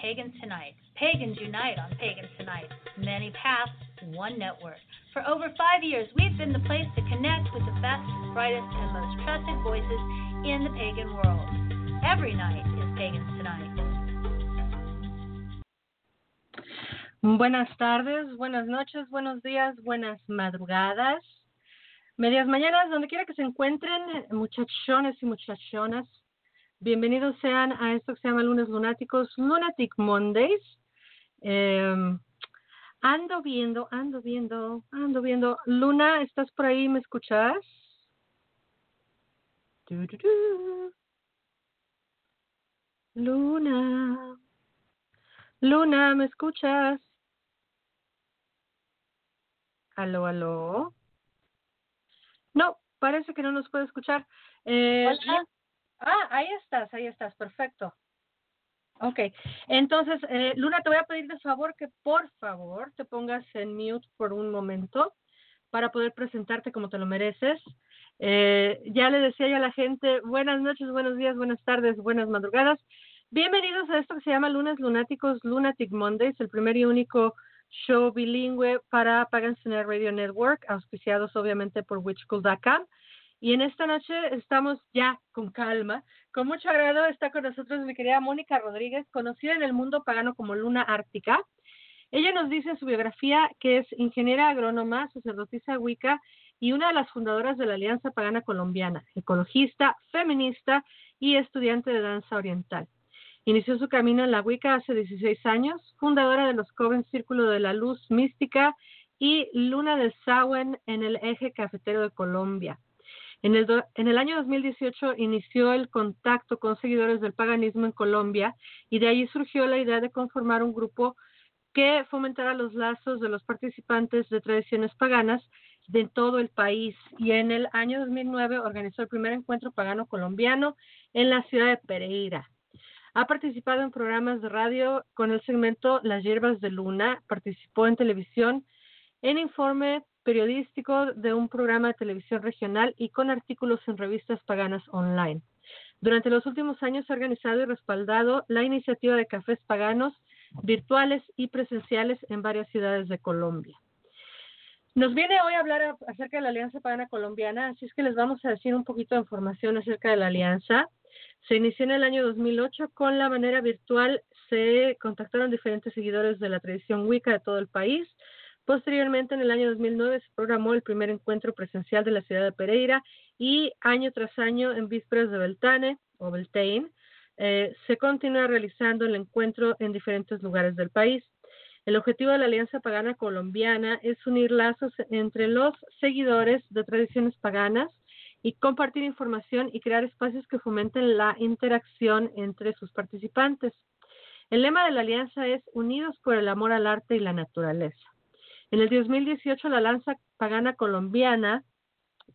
Pagans Tonight. Pagans unite on Pagans Tonight. Many paths, one network. For over five years, we've been the place to connect with the best, brightest, and most trusted voices in the pagan world. Every night is Pagans Tonight. Buenas tardes, buenas noches, buenos días, buenas madrugadas, medias mañanas, donde quiera que se encuentren, muchachones y muchachonas. Bienvenidos sean a esto que se llama Lunes Lunáticos, Lunatic Mondays. Eh, ando viendo, ando viendo, ando viendo. Luna, ¿estás por ahí? ¿Me escuchas? Luna. Luna, ¿me escuchas? Aló, aló. No, parece que no nos puede escuchar. Eh, Hola. Ah, ahí estás, ahí estás, perfecto. Ok, entonces, eh, Luna, te voy a pedir de favor que por favor te pongas en mute por un momento para poder presentarte como te lo mereces. Eh, ya le decía yo a la gente, buenas noches, buenos días, buenas tardes, buenas madrugadas. Bienvenidos a esto que se llama Lunes Lunáticos, Lunatic Mondays, el primer y único show bilingüe para Internet Radio Network, auspiciados obviamente por witchcool.com. Y en esta noche estamos ya con calma. Con mucho agrado está con nosotros mi querida Mónica Rodríguez, conocida en el mundo pagano como Luna Ártica. Ella nos dice en su biografía que es ingeniera agrónoma, sacerdotisa wicca y una de las fundadoras de la Alianza Pagana Colombiana, ecologista, feminista y estudiante de danza oriental. Inició su camino en la Wicca hace 16 años, fundadora de los Coven Círculo de la Luz Mística y Luna del Samhain en el eje cafetero de Colombia. En el, do, en el, año 2018 inició el contacto con seguidores del paganismo en Colombia y de ahí surgió la idea de conformar un grupo que fomentara los lazos de los participantes de tradiciones paganas de todo el país. Y en el año 2009 organizó el primer encuentro pagano colombiano en la ciudad de Pereira. Ha participado en programas de radio con el segmento Las Hierbas de Luna, participó en televisión, en informe periodístico de un programa de televisión regional y con artículos en revistas paganas online. Durante los últimos años ha organizado y respaldado la iniciativa de cafés paganos virtuales y presenciales en varias ciudades de Colombia. Nos viene hoy a hablar acerca de la Alianza Pagana Colombiana, así es que les vamos a decir un poquito de información acerca de la alianza. Se inició en el año 2008 con la manera virtual, se contactaron diferentes seguidores de la tradición Wicca de todo el país, Posteriormente, en el año 2009, se programó el primer encuentro presencial de la ciudad de Pereira y año tras año, en vísperas de Beltane o Beltane, eh, se continúa realizando el encuentro en diferentes lugares del país. El objetivo de la Alianza Pagana Colombiana es unir lazos entre los seguidores de tradiciones paganas y compartir información y crear espacios que fomenten la interacción entre sus participantes. El lema de la alianza es Unidos por el amor al arte y la naturaleza. En el 2018, la Lanza Pagana Colombiana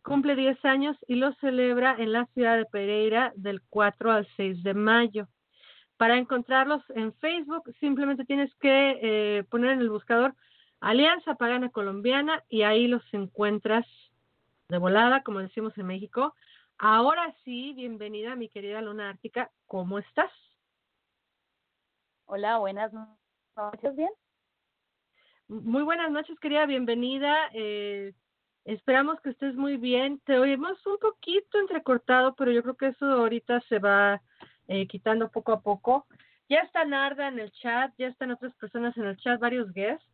cumple 10 años y lo celebra en la ciudad de Pereira del 4 al 6 de mayo. Para encontrarlos en Facebook, simplemente tienes que eh, poner en el buscador Alianza Pagana Colombiana y ahí los encuentras de volada, como decimos en México. Ahora sí, bienvenida mi querida Luna Ártica, ¿cómo estás? Hola, buenas noches, ¿bien? Muy buenas noches, querida, bienvenida. Eh, esperamos que estés muy bien. Te oímos un poquito entrecortado, pero yo creo que eso ahorita se va eh, quitando poco a poco. Ya está Narda en el chat, ya están otras personas en el chat, varios guests.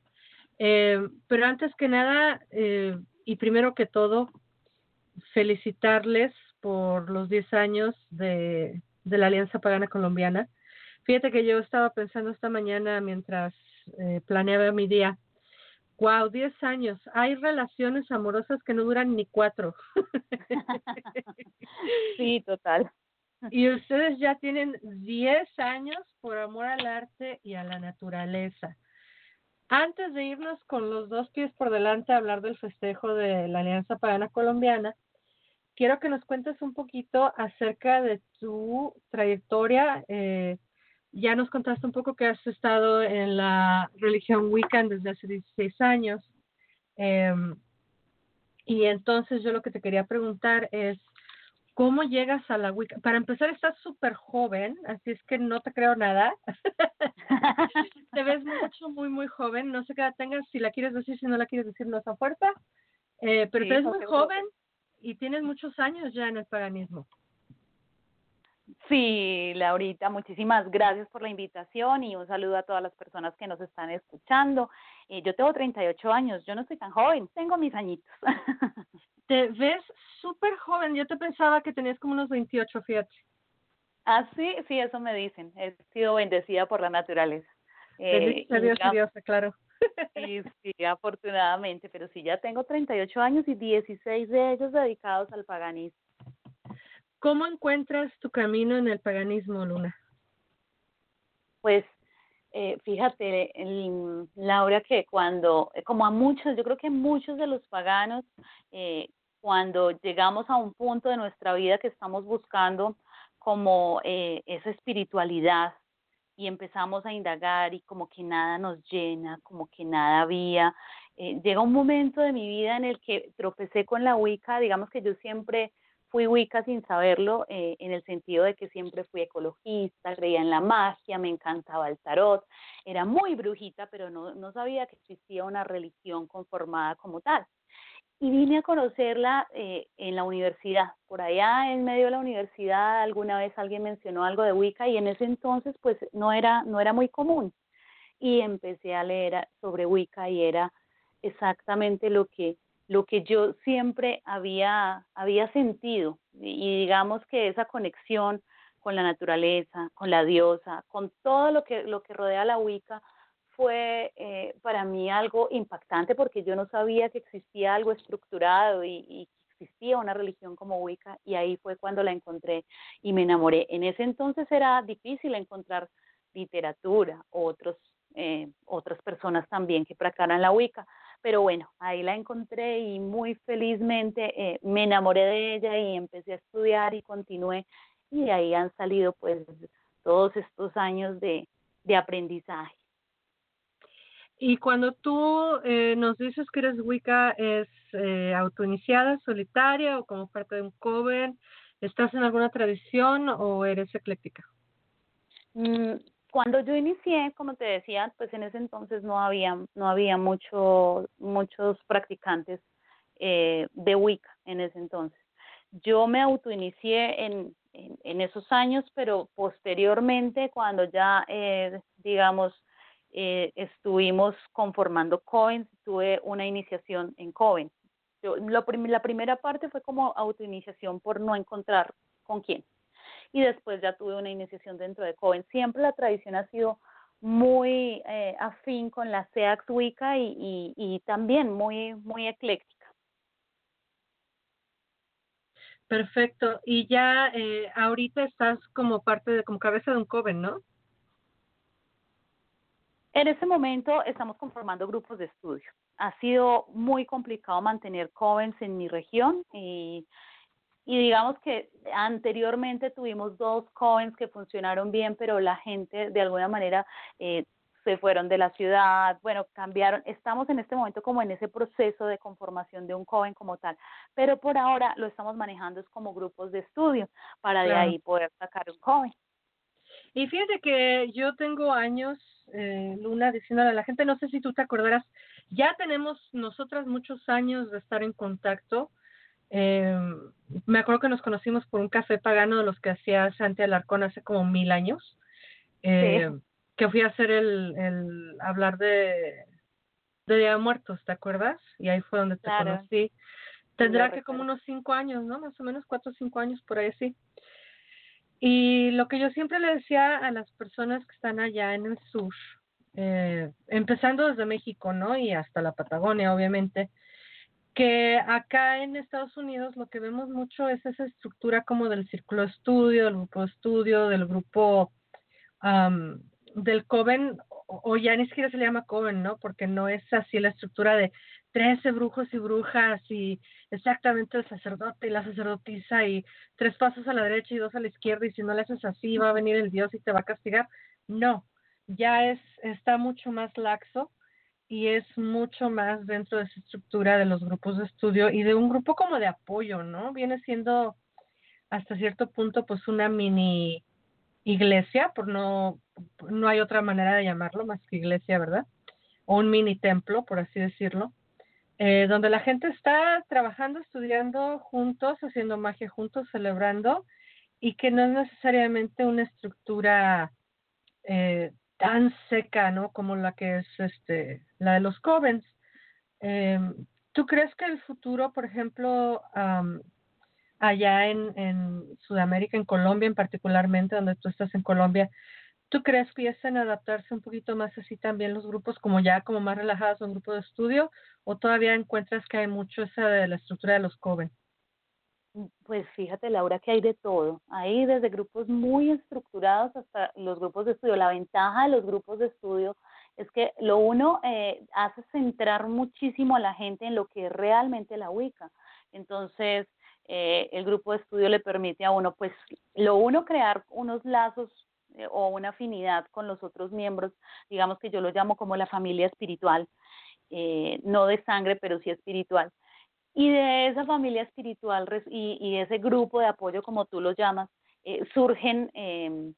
Eh, pero antes que nada, eh, y primero que todo, felicitarles por los 10 años de, de la Alianza Pagana Colombiana. Fíjate que yo estaba pensando esta mañana mientras eh, planeaba mi día, Wow, 10 años. Hay relaciones amorosas que no duran ni cuatro. sí, total. Y ustedes ya tienen 10 años por amor al arte y a la naturaleza. Antes de irnos con los dos pies por delante a hablar del festejo de la Alianza Pagana Colombiana, quiero que nos cuentes un poquito acerca de tu trayectoria. Eh, ya nos contaste un poco que has estado en la religión Wiccan desde hace 16 años. Em, y entonces yo lo que te quería preguntar es, ¿cómo llegas a la Wicca? Para empezar, estás súper joven, así es que no te creo nada. te ves mucho, muy, muy joven. No sé qué edad tengas, si la quieres decir, si no la quieres decir, no está fuerte. Eh, pero te ves muy joven y tienes muchos años ya en el paganismo. Sí, Laurita, muchísimas gracias por la invitación y un saludo a todas las personas que nos están escuchando. Eh, yo tengo 38 años, yo no soy tan joven, tengo mis añitos. Te ves súper joven, yo te pensaba que tenías como unos 28, fíjate. Ah, sí, sí, eso me dicen. He sido bendecida por la naturaleza. Eh, Dios, Dios, claro. Sí, sí, afortunadamente, pero sí, ya tengo 38 años y 16 de ellos dedicados al paganismo. ¿Cómo encuentras tu camino en el paganismo, Luna? Pues eh, fíjate, Laura, que cuando, eh, como a muchos, yo creo que muchos de los paganos, eh, cuando llegamos a un punto de nuestra vida que estamos buscando como eh, esa espiritualidad y empezamos a indagar y como que nada nos llena, como que nada había, llega un momento de mi vida en el que tropecé con la Wicca, digamos que yo siempre fui Wicca sin saberlo, eh, en el sentido de que siempre fui ecologista, creía en la magia, me encantaba el tarot, era muy brujita, pero no, no sabía que existía una religión conformada como tal. Y vine a conocerla eh, en la universidad. Por allá en medio de la universidad alguna vez alguien mencionó algo de Wicca y en ese entonces pues no era, no era muy común. Y empecé a leer sobre Wicca y era exactamente lo que lo que yo siempre había, había sentido y digamos que esa conexión con la naturaleza, con la diosa, con todo lo que, lo que rodea la Wicca fue eh, para mí algo impactante porque yo no sabía que existía algo estructurado y, y existía una religión como Wicca y ahí fue cuando la encontré y me enamoré. En ese entonces era difícil encontrar literatura, otros, eh, otras personas también que practicaran la Wicca, pero bueno, ahí la encontré y muy felizmente eh, me enamoré de ella y empecé a estudiar y continué y de ahí han salido pues todos estos años de, de aprendizaje. Y cuando tú eh, nos dices que eres Wicca, ¿es eh, autoiniciada, solitaria o como parte de un coven? ¿Estás en alguna tradición o eres ecléctica? Cuando yo inicié, como te decía, pues en ese entonces no había, no había mucho, muchos practicantes eh, de Wicca en ese entonces. Yo me autoinicié en, en, en esos años, pero posteriormente, cuando ya, eh, digamos, eh, estuvimos conformando Coven, tuve una iniciación en Coven. Yo, lo la primera parte fue como autoiniciación por no encontrar con quién y después ya tuve una iniciación dentro de Coven. Siempre la tradición ha sido muy eh, afín con la SEAX Wicca y, y, también muy, muy ecléctica. Perfecto. Y ya eh, ahorita estás como parte de, como cabeza de un Coven, ¿no? En este momento estamos conformando grupos de estudio. Ha sido muy complicado mantener Covens en mi región y y digamos que anteriormente tuvimos dos coins que funcionaron bien, pero la gente de alguna manera eh, se fueron de la ciudad, bueno, cambiaron. Estamos en este momento como en ese proceso de conformación de un coven como tal, pero por ahora lo estamos manejando es como grupos de estudio para de ahí poder sacar un coven. Y fíjate que yo tengo años, eh, Luna, diciéndole a la gente, no sé si tú te acordarás, ya tenemos nosotras muchos años de estar en contacto eh, me acuerdo que nos conocimos por un café pagano de los que hacía Santi Alarcón hace como mil años. Eh, Que fui a hacer el, el hablar de, de Día de Muertos, ¿te acuerdas? Y ahí fue donde te conocí. Tendrá que como unos cinco años, ¿no? Más o menos cuatro o cinco años por ahí, sí. Y lo que yo siempre le decía a las personas que están allá en el sur, eh, empezando desde México, ¿no? Y hasta la Patagonia, obviamente, que acá en Estados Unidos lo que vemos mucho es esa estructura como del círculo estudio, del grupo estudio, del grupo del Coven, o, ya ni siquiera se le llama Coven, ¿no? Porque no es así la estructura de 13 brujos y brujas y exactamente el sacerdote y la sacerdotisa y tres pasos a la derecha y dos a la izquierda y si no le haces así va a venir el Dios y te va a castigar. No, ya es, está mucho más laxo y es mucho más dentro de esa estructura de los grupos de estudio y de un grupo como de apoyo, ¿no? Viene siendo hasta cierto punto pues una mini iglesia, por no, no hay otra manera de llamarlo más que iglesia, ¿verdad? O un mini templo, por así decirlo, eh, donde la gente está trabajando, estudiando juntos, haciendo magia juntos, celebrando, y que no es necesariamente una estructura eh, tan seca, ¿no? Como la que es este, la de los Covens. Em, ¿Tú crees que el futuro, por ejemplo, allá en, Sudamérica, en Colombia en particularmente, donde tú estás en Colombia, ¿tú crees que empiezan a adaptarse un poquito más así también los grupos, como ya como más relajados, un grupo de estudio, o todavía encuentras que hay mucho esa de la estructura de los Coven? Pues fíjate, Laura, que hay de todo. Hay desde grupos muy estructurados hasta los grupos de estudio. La ventaja de los grupos de estudio es que lo uno eh, hace centrar muchísimo a la gente en lo que realmente la ubica. Entonces, eh, el grupo de estudio le permite a uno, pues, lo uno crear unos lazos eh, o una afinidad con los otros miembros, digamos que yo lo llamo como la familia espiritual, no de sangre, pero sí espiritual. Y de esa familia espiritual y, y ese grupo de apoyo, como tú lo llamas, eh, surgen em,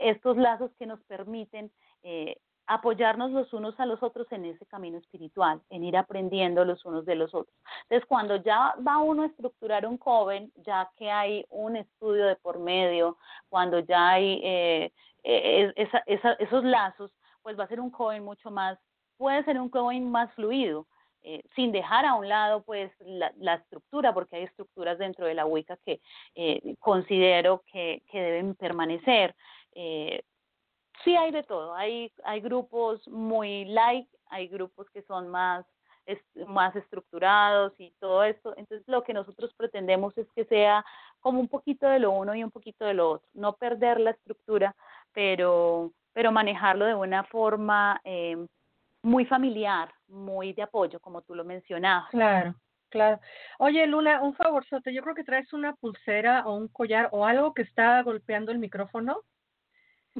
estos lazos que nos permiten eh, apoyarnos los unos a los otros en ese camino espiritual, en ir aprendiendo los unos de los otros. Entonces, cuando ya va uno a estructurar un joven, ya que hay un estudio de por medio, cuando ya hay eh, e, esos lazos, pues va a ser un joven mucho más, puede ser un joven más fluido, eh, sin dejar a un lado pues la, estructura, porque hay estructuras dentro de la Wicca que eh, considero que, deben permanecer. Eh, sí hay de todo, hay, hay grupos muy light, hay grupos que son más, más estructurados y todo esto, entonces lo que nosotros pretendemos es que sea como un poquito de lo uno y un poquito de lo otro, no perder la estructura, pero, pero manejarlo de una forma eh, muy familiar, muy de apoyo, como tú lo mencionabas. Claro, claro. Oye, Luna, un favorzote, yo creo que traes una pulsera o un collar o algo que está golpeando el micrófono.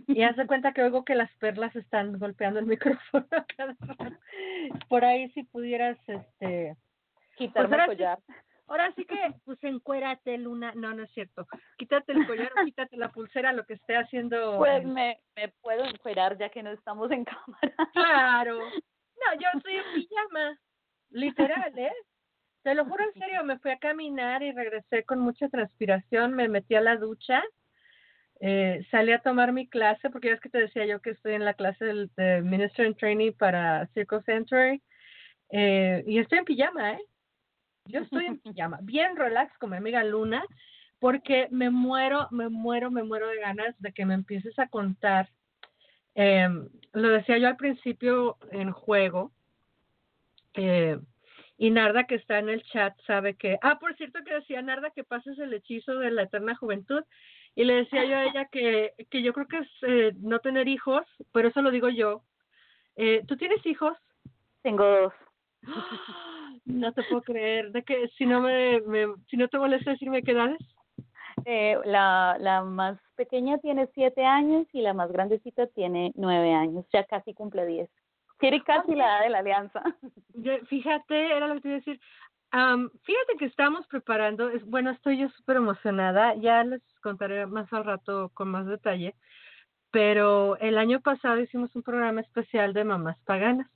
Y haz de cuenta que oigo que las perlas están golpeando el micrófono Por ahí si pudieras, este... Quitarme pues el collar. Ahora sí que, pues encuérate, Luna. No, no es cierto. Quítate el collar o quítate la pulsera, lo que esté haciendo. Pues me, me puedo encuerar ya que no estamos en cámara. Claro. No, yo estoy en pijama. Literal, ¿eh? Te lo juro en serio, me fui a caminar y regresé con mucha transpiración, me metí a la ducha, eh, salí a tomar mi clase, porque ya es que te decía yo que estoy en la clase del, de Minister in Training para Circle Century, eh, y estoy en pijama, ¿eh? Yo estoy en pijama, bien relax con mi amiga Luna, porque me muero, me muero, me muero de ganas de que me empieces a contar. Eh, lo decía yo al principio en juego, eh, y Narda que está en el chat sabe que, ah, por cierto que decía Narda que pases el hechizo de la eterna juventud, y le decía yo a ella que, que yo creo que es eh, no tener hijos, pero eso lo digo yo. Eh, ¿Tú tienes hijos? Tengo dos. No te puedo creer. De que si no me, si no te molesta decirme qué edades. Eh, la, la más pequeña tiene siete años y la más grandecita tiene nueve años. Ya casi cumple diez. Tiene casi la edad de la alianza. Fíjate, era lo que te iba a decir. fíjate que estamos preparando, es, bueno, estoy yo súper emocionada, ya les contaré más al rato con más detalle, pero el año pasado hicimos un programa especial de mamás paganas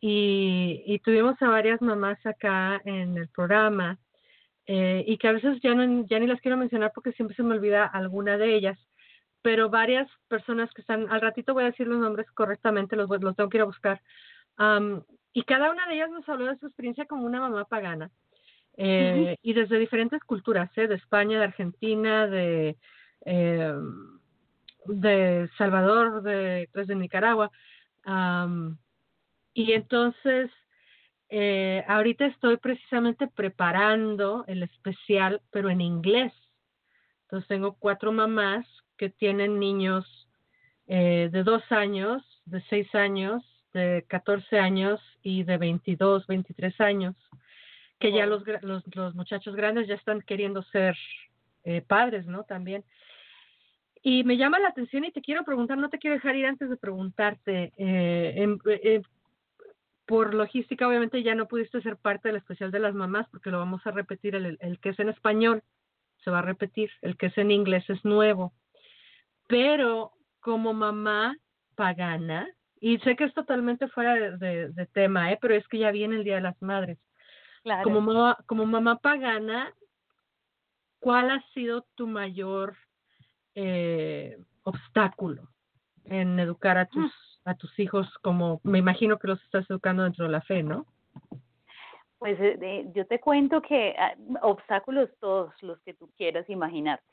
y, y tuvimos a varias mamás acá en el programa eh, y que a veces ya, no, ya ni las quiero mencionar porque siempre se me olvida alguna de ellas, pero varias personas que están, al ratito voy a decir los nombres correctamente, los, los tengo que ir a buscar, y cada una de ellas nos habló de su experiencia como una mamá pagana. Eh, y desde diferentes culturas, ¿eh? de España, de Argentina, de, eh, de Salvador, de, pues, de Nicaragua y entonces, eh, ahorita estoy precisamente preparando el especial, pero en inglés. Entonces tengo cuatro mamás que tienen niños eh, de dos años, de seis años, de 14 años y de 22, 23 años, que ya los, los, los muchachos grandes ya están queriendo ser eh, padres, ¿no? También. Y me llama la atención y te quiero preguntar, no te quiero dejar ir antes de preguntarte, eh, eh, por logística obviamente ya no pudiste ser parte del especial de las mamás porque lo vamos a repetir, el, el que es en español se va a repetir, el que es en inglés es nuevo, pero como mamá pagana, y sé que es totalmente fuera de, de- de tema, ¿eh? pero es que ya viene el Día de las Madres, Claro. como mamá, como mamá pagana, ¿cuál ha sido tu mayor eh, obstáculo en educar a tus a tus hijos como me imagino que los estás educando dentro de la fe, ¿no? Pues eh, de- yo te cuento que ah, obstáculos todos los que tú quieras imaginarte.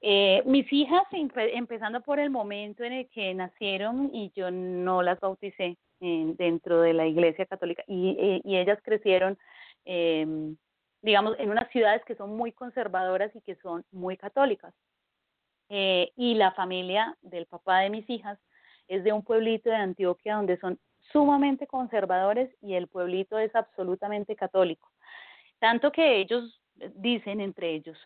Eh, mis hijas, empe- empezando por el momento en el que nacieron y yo no las bauticé en- dentro de la Iglesia Católica y, eh, y ellas crecieron, eh, digamos, en unas ciudades que son muy conservadoras y que son muy católicas. Eh, y la familia del papá de mis hijas es de un pueblito de Antioquia donde son sumamente conservadores y el pueblito es absolutamente católico. Tanto que ellos eh, dicen entre ellos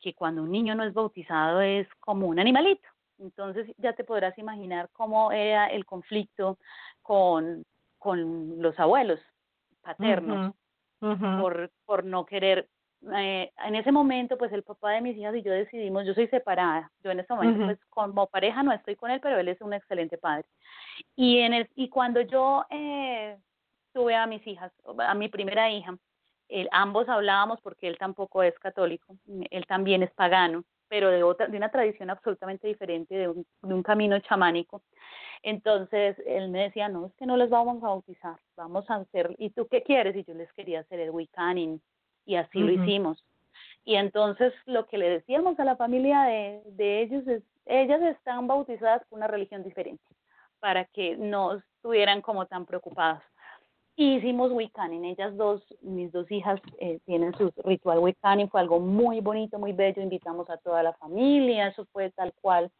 que cuando un niño no es bautizado es como un animalito. Entonces ya te podrás imaginar cómo era el conflicto con, con los abuelos paternos por, por no querer. Eh, en ese momento, pues el papá de mis hijas y yo decidimos, yo soy separada, yo en este momento, pues como pareja no estoy con él, pero él es un excelente padre. Y, en el, y cuando yo eh, tuve a mis hijas, a mi primera hija, él- ambos hablábamos porque él tampoco es católico, él también es pagano, pero de otra, de una tradición absolutamente diferente, de un, de un camino chamánico. Entonces él me decía, no, es que no les vamos a bautizar, vamos a hacer, ¿y tú qué quieres? Y yo les quería hacer el Wiccaning, y así lo hicimos. Y entonces lo que le decíamos a la familia de, de ellos es, ellas están bautizadas por una religión diferente, para que no estuvieran como tan preocupadas. Y hicimos Wiccaning, ellas dos, mis dos hijas eh, tienen su ritual Wiccaning, fue algo muy bonito, muy bello, invitamos a toda la familia, eso fue tal cual,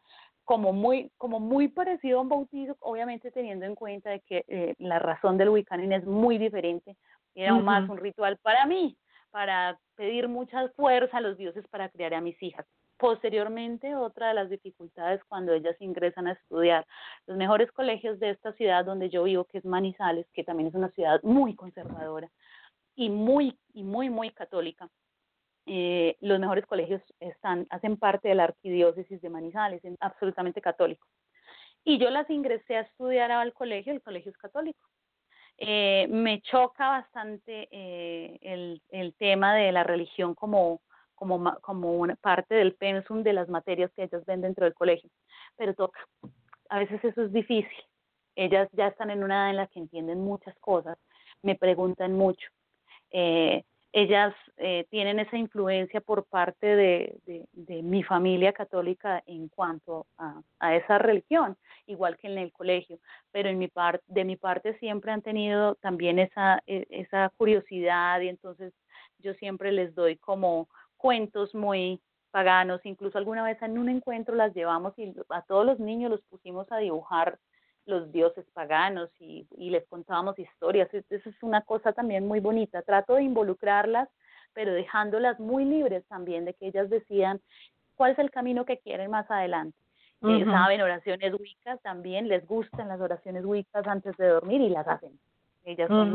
como muy, como muy parecido a un bautizo, obviamente teniendo en cuenta de que eh, la razón del Wiccaning es muy diferente, era más un ritual para mí, para pedir mucha fuerza a los dioses para criar a mis hijas. Posteriormente, otra de las dificultades cuando ellas ingresan a estudiar los mejores colegios de esta ciudad donde yo vivo, que es Manizales, que también es una ciudad muy conservadora y muy, y muy, muy católica. Eh, los mejores colegios están, hacen parte de la arquidiócesis de Manizales, es absolutamente católico. Y yo las ingresé a estudiar al colegio, el colegio es católico. Eh, me choca bastante eh, el, el tema de la religión como, como, como una parte del pensum de las materias que ellas ven dentro del colegio, pero toca. A veces eso es difícil. Ellas ya están en una edad en la que entienden muchas cosas, me preguntan mucho. Eh, ellas eh, tienen esa influencia por parte de, mi familia católica en cuanto a, a esa religión, igual que en el colegio, pero en mi par, de mi parte siempre han tenido también esa, e- esa curiosidad y entonces yo siempre les doy como cuentos muy paganos, incluso alguna vez en un encuentro las llevamos y a todos los niños los pusimos a dibujar los dioses paganos y, y les contábamos historias. Es- Eso es una cosa también muy bonita. Trato de involucrarlas, pero dejándolas muy libres también de que ellas decidan cuál es el camino que quieren más adelante. Eh, saben oraciones wicas también, les gustan las oraciones wicas antes de dormir y las hacen. Ellas son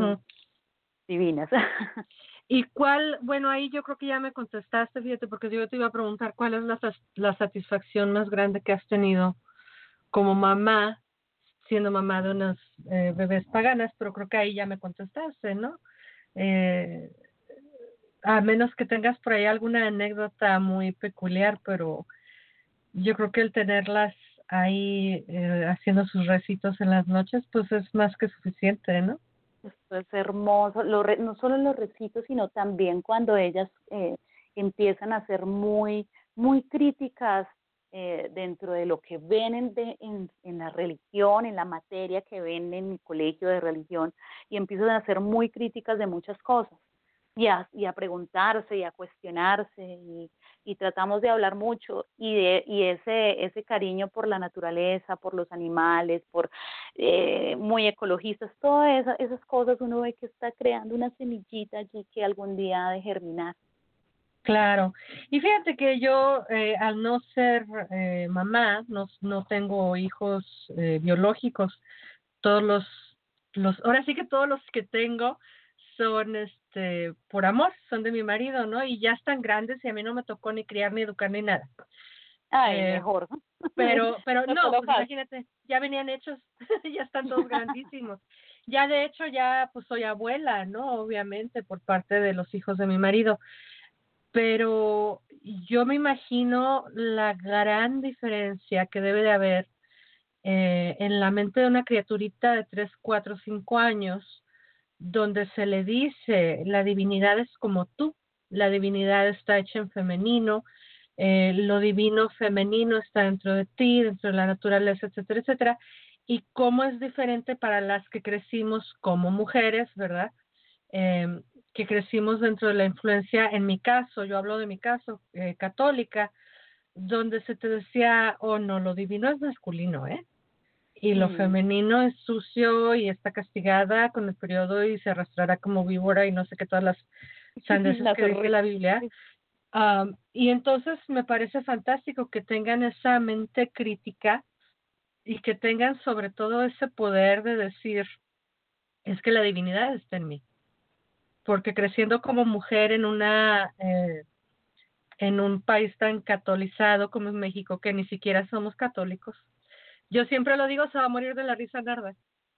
divinas. ¿Y cuál, bueno, ahí yo creo que ya me contestaste, fíjate, porque yo te iba a preguntar cuál es la, la satisfacción más grande que has tenido como mamá, siendo mamá de unas eh, bebés paganas, pero creo que ahí ya me contestaste, ¿no? Eh, a menos que tengas por ahí alguna anécdota muy peculiar, pero yo creo que el tenerlas ahí eh, haciendo sus recitos en las noches, pues es más que suficiente, ¿no? Esto es hermoso, lo re- no solo los recitos, sino también cuando ellas eh, empiezan a ser muy, muy críticas eh, dentro de lo que ven en, en, en, la religión, en la materia que ven en mi colegio de religión, y empiezan a ser muy críticas de muchas cosas, y a, y a preguntarse y a cuestionarse, y, y tratamos de hablar mucho, y, de, y ese, ese cariño por la naturaleza, por los animales, por eh, muy ecologistas, todas esas, esas cosas uno ve que está creando una semillita allí que algún día ha de germinar. Claro. Y fíjate que yo, eh, al no ser eh, mamá, no, no tengo hijos eh, biológicos. Todos los, los, ahora sí que todos los que tengo son este por amor, son de mi marido, ¿no? Y ya están grandes y a mí no me tocó ni criar ni educar ni nada. Ay, mejor. Pero, pero no, pues imagínate, ya venían hechos, ya están todos grandísimos. Ya de hecho ya pues soy abuela, ¿no? Obviamente por parte de los hijos de mi marido pero yo me imagino la gran diferencia que debe de haber eh, en la mente de una criaturita de 3, 4, 5 años, donde se le dice la divinidad es como tú, la divinidad está hecha en femenino, eh, lo divino femenino está dentro de ti, dentro de la naturaleza, etcétera, etcétera, y cómo es diferente para las que crecimos como mujeres, ¿verdad? Eh, que crecimos dentro de la influencia, en mi caso, yo hablo de mi caso, eh, católica, donde se te decía, oh no, lo divino es masculino, ¿eh? Y lo mm. femenino es sucio y está castigada con el periodo y se arrastrará como víbora y no sé qué todas las sandeces que dice la Biblia. y entonces me parece fantástico que tengan esa mente crítica y que tengan sobre todo ese poder de decir, es que la divinidad está en mí porque creciendo como mujer en una eh, en un país tan catolizado como es México, que ni siquiera somos católicos, yo siempre lo digo, se va a morir de la risa Narda.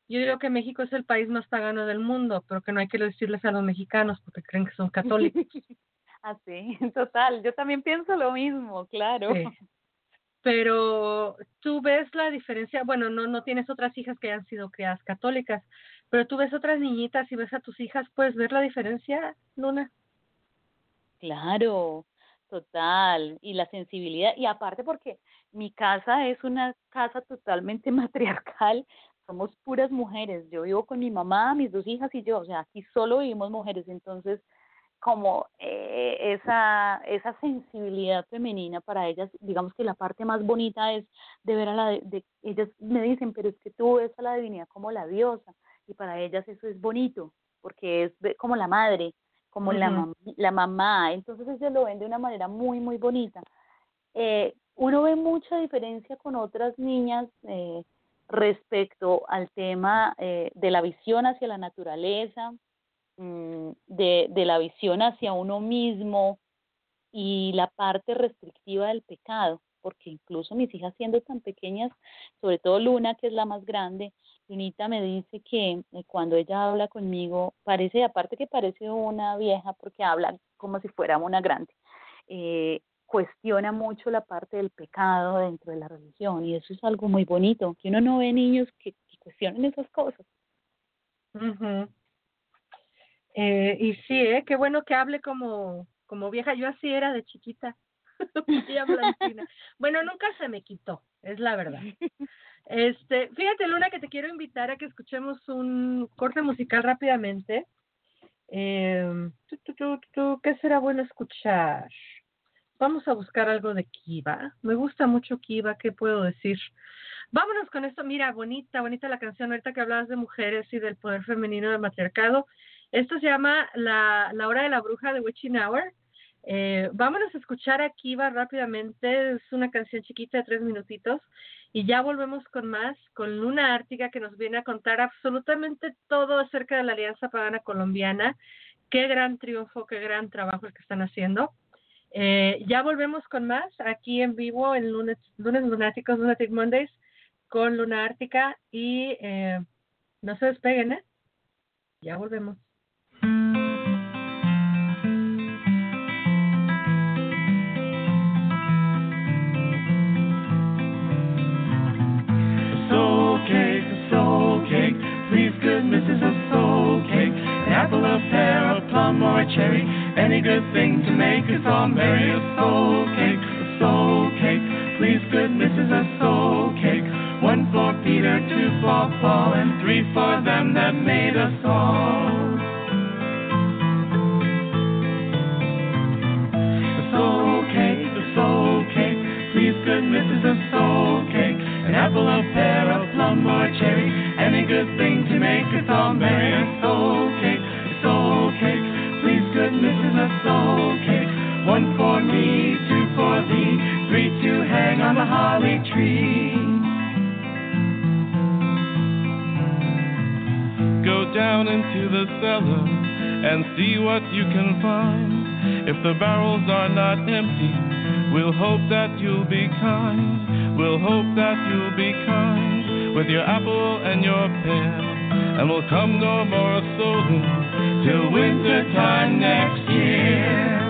Yo digo que México es el país más pagano del mundo, pero que no hay que decirles a los mexicanos porque creen que son católicos. Así, total. Yo también pienso lo mismo, claro. Pero tú ves la diferencia, bueno, no, no tienes otras hijas que hayan sido criadas católicas, pero tú ves otras niñitas y ves a tus hijas, puedes ver la diferencia, Luna. Claro, total. Y la sensibilidad, y aparte porque mi casa es una casa totalmente matriarcal, somos puras mujeres. Yo vivo con mi mamá, mis dos hijas y yo, o sea, aquí solo vivimos mujeres, entonces como eh, esa esa sensibilidad femenina para ellas, digamos que la parte más bonita es de ver a la de, ellas me dicen, pero es que tú ves a la divinidad como la diosa y para ellas eso es bonito, porque es como la madre, como la, la mamá, entonces ellos lo ven de una manera muy, muy bonita. Eh, uno ve mucha diferencia con otras niñas eh, respecto al tema eh, de la visión hacia la naturaleza, mm, de, de la visión hacia uno mismo y la parte restrictiva del pecado, porque incluso mis hijas siendo tan pequeñas, sobre todo Luna, que es la más grande, Me dice que eh, cuando ella habla conmigo, parece, aparte que parece una vieja porque habla como si fuera una grande, eh, cuestiona mucho la parte del pecado dentro de la religión y eso es algo muy bonito, que uno no ve niños que, cuestionen esas cosas. eh, y sí, ¿eh? qué bueno que hable como, como vieja, yo así era de chiquita. bueno, nunca se me quitó, es la verdad. Este, fíjate, Luna, que te quiero invitar a que escuchemos un corte musical rápidamente. Eh, ¿Qué será bueno escuchar? Vamos a buscar algo de Kiva. Me gusta mucho Kiva, ¿qué puedo decir? Vámonos con esto. Mira, bonita, bonita la canción ahorita que hablabas de mujeres y del poder femenino del matriarcado. Esto se llama La, la Hora de la Bruja de Witching Hour. Eh, vámonos a escuchar a Kiva rápidamente. Es una canción chiquita de tres minutitos. Y ya volvemos con más, con Luna Ártica, que nos viene a contar absolutamente todo acerca de la Alianza Pagana Colombiana. Qué gran triunfo, qué gran trabajo el que están haciendo. Eh, ya volvemos con más aquí en vivo en lunes, lunes lunáticos, Lunatic Mondays, con Luna Ártica. Y eh, no se despeguen, ¿eh? Ya volvemos. plum or a cherry, any good thing to make us all merry. A soul cake, a soul cake, please good missus, a soul cake. One for Peter, two for Paul, and three for them that made us all. A soul cake, a soul cake, please good missus, a soul cake. An apple, a pear, a plum, or a cherry, any good thing to make us all merry. A soul cake missing a soul kick. One for me, two for thee, three to hang on the holly tree. Go down into the cellar and see what you can find. If the barrels are not empty, we'll hope that you'll be kind. We'll hope that you'll be kind with your apple and your pear and will come no more so till winter time next year.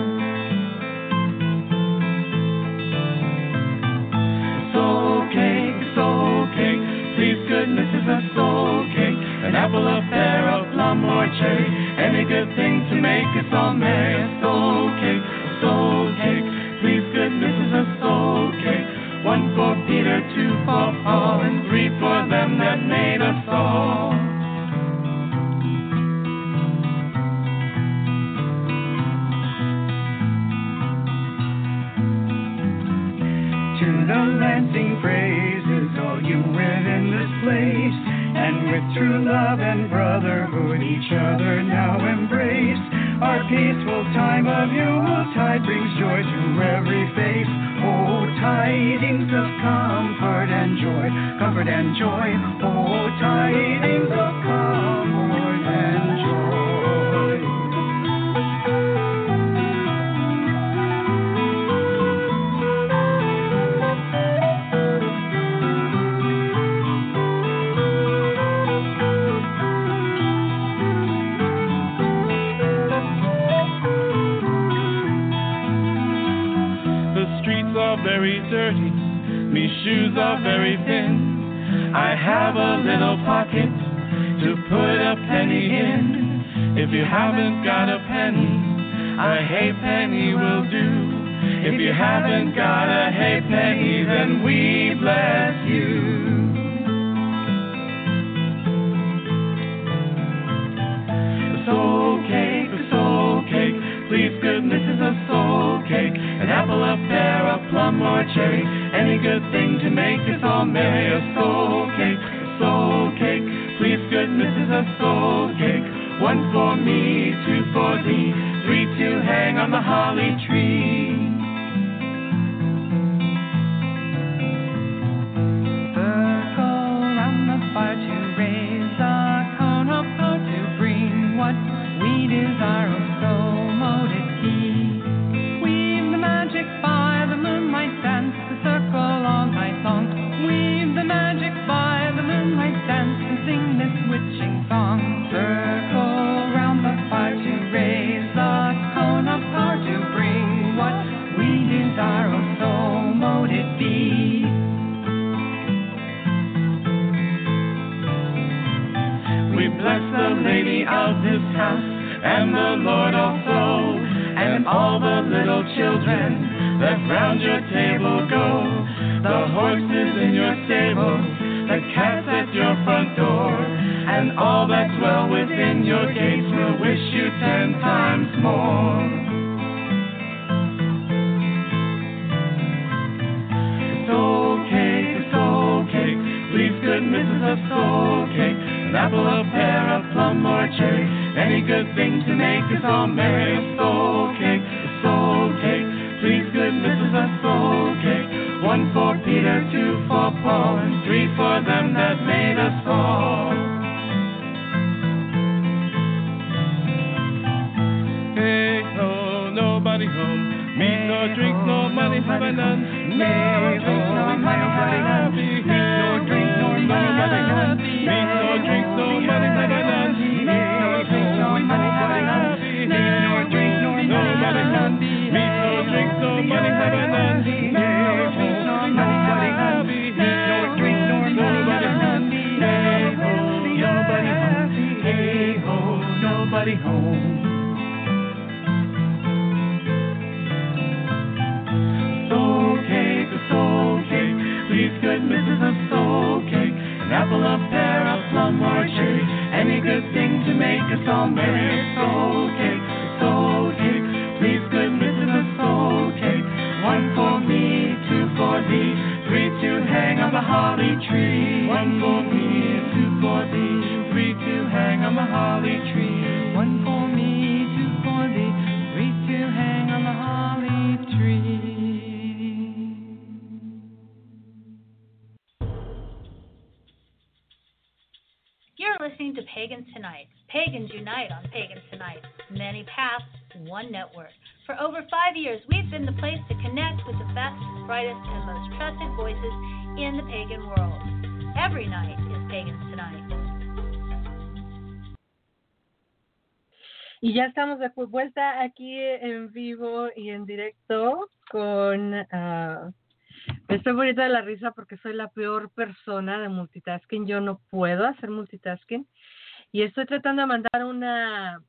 Soul cake, soul cake, please goodness is a soul cake. An apple, a pear, a plum, or a cherry, any good thing to make us all merry. peaceful time of Yuletide brings joy to every face. Oh, tidings of comfort and joy, comfort and joy. haven't got. Bonita de la risa porque soy la peor persona de multitasking. Yo no puedo hacer multitasking. Y estoy tratando de mandar una...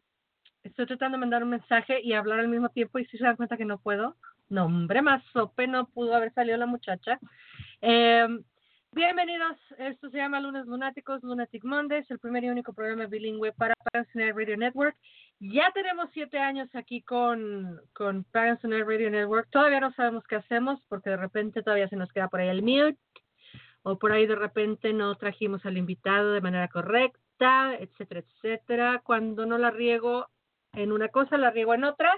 Estoy tratando de mandar un mensaje y hablar al mismo tiempo y si se dan cuenta que no puedo. No, hombre, más sope no pudo haber salido la muchacha. Eh, bienvenidos, esto se llama Lunes Lunáticos, Lunatic Mondays, el primer y único programa bilingüe para Net Radio Network. Ya tenemos siete años aquí con, con Pagans Net Radio Network. Todavía no sabemos qué hacemos porque de repente todavía se nos queda por ahí el mute o por ahí de repente no trajimos al invitado de manera correcta, etcétera, etcétera. Cuando no la riego en una cosa, la riego en otra.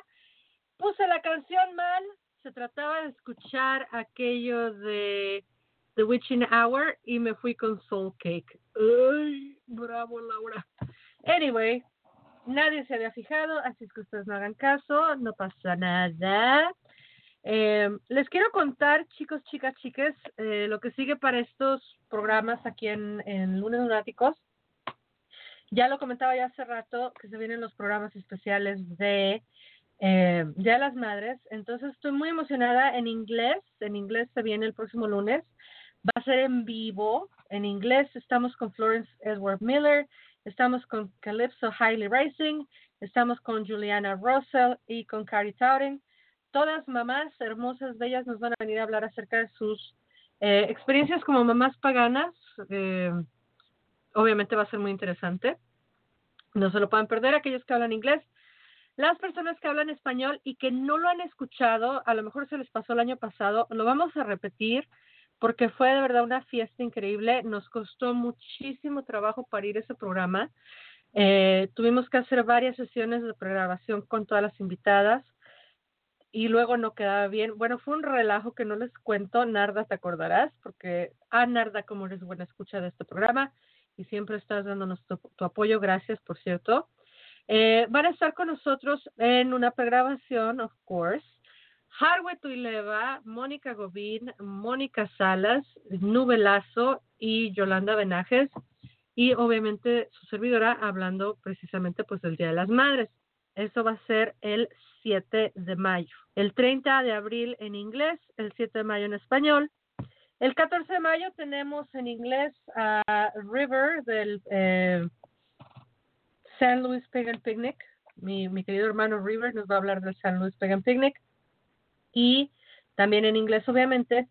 Puse la canción mal, se trataba de escuchar aquello de The Witching Hour y me fui con Soul Cake. Ay, bravo Laura. Anyway, nadie se había fijado, así es que ustedes no hagan caso, no pasa nada. Eh, les quiero contar, chicos, chicas, chiques, eh, lo que sigue para estos programas aquí en, en Lunes Lunáticos. Ya lo comentaba ya hace rato que se vienen los programas especiales de Día de las Madres. Entonces estoy muy emocionada en inglés. En inglés se viene el próximo lunes. Va a ser en vivo. En inglés estamos con Florence Edward Miller, estamos con Calypso Hailey Racing, estamos con Juliana Russell y con Carrie Towden. Todas mamás hermosas, bellas, nos van a venir a hablar acerca de sus eh, experiencias como mamás paganas. Eh, obviamente va a ser muy interesante. No se lo pueden perder aquellos que hablan inglés. Las personas que hablan español y que no lo han escuchado, a lo mejor se les pasó el año pasado, lo vamos a repetir porque fue de verdad una fiesta increíble. Nos costó muchísimo trabajo para ir a ese programa. Eh, tuvimos que hacer varias sesiones de pregrabación con todas las invitadas y luego no quedaba bien. Bueno, fue un relajo que no les cuento. Narda, te acordarás, porque, ah, Narda, como eres buena escucha de este programa y siempre estás dándonos tu, tu apoyo. Gracias, por cierto. Eh, van a estar con nosotros en una pregrabación, of course. Harwe Tuileva, Mónica Gobín, Mónica Salas, Nubelazo y Yolanda Benajes. Y obviamente su servidora hablando precisamente pues del Día de las Madres. Eso va a ser el 7 de mayo. El 30 de abril en inglés, el 7 de mayo en español. El 14 de mayo tenemos en inglés a River del eh, San Luis Pagan Picnic. Mi, mi querido hermano River nos va a hablar del San Luis Pagan Picnic. Y también en inglés, obviamente.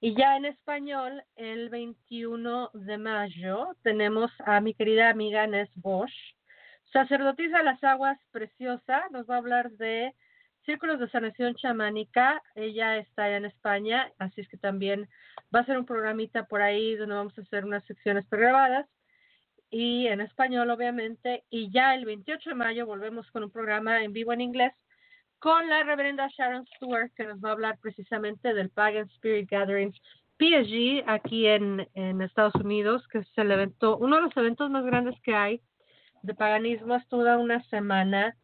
Y ya en español, el 21 de mayo, tenemos a mi querida amiga Nes Bosch, sacerdotisa de las aguas preciosa. Nos va a hablar de círculos de sanación chamánica. Ella está allá en España, así es que también va a ser un programita por ahí donde vamos a hacer unas secciones pregrabadas y en español, obviamente. Y ya el 28 de mayo volvemos con un programa en vivo en inglés con la reverenda Sharon Stewart, que nos va a hablar precisamente del Pagan Spirit Gathering PSG aquí en, Estados Unidos, que es el evento, uno de los eventos más grandes que hay de paganismo. Es toda una semana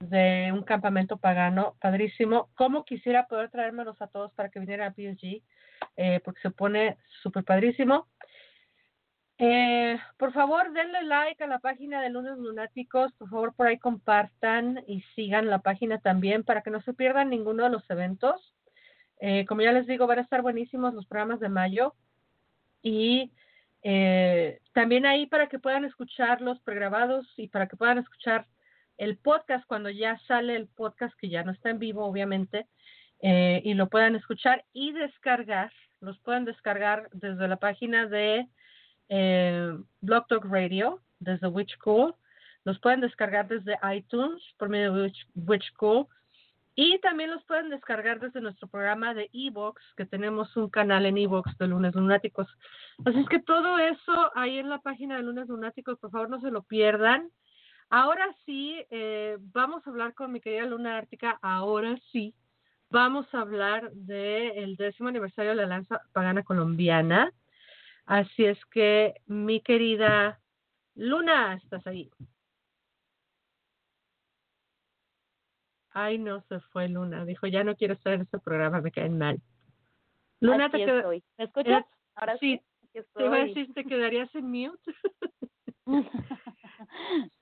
de un campamento pagano, padrísimo. Como quisiera poder traérmelos a todos para que vinieran a PSG, eh, porque se pone súper padrísimo. Eh, por favor, denle like a la página de Lunes Lunáticos. Por favor, por ahí compartan y sigan la página también para que no se pierdan ninguno de los eventos. Eh, como ya les digo, van a estar buenísimos los programas de mayo. Y eh, también ahí para que puedan escuchar los pregrabados y para que puedan escuchar el podcast cuando ya sale el podcast, que ya no está en vivo, obviamente, eh, y lo puedan escuchar y descargar. Los pueden descargar desde la página de eh, Blog Talk Radio, desde Witch Cool. Los pueden descargar desde iTunes por medio de Witch, Witch Cool. Y también los pueden descargar desde nuestro programa de Evox, que tenemos un canal en Evox de Lunes Lunáticos. Así es que todo eso ahí en la página de Lunes Lunáticos, por favor no se lo pierdan. Ahora sí, eh, vamos a hablar con mi querida Luna Ártica, ahora sí, vamos a hablar del décimo aniversario de la Lanza Pagana Colombiana. Así es que, mi querida Luna, estás ahí. Ay, no se fue Luna. Dijo, ya no quiero estar en este programa, me caen mal. Luna, Aquí te qued- estoy. ¿Me escuchas? Ahora sí, Te iba a decir, ¿te quedarías en mute?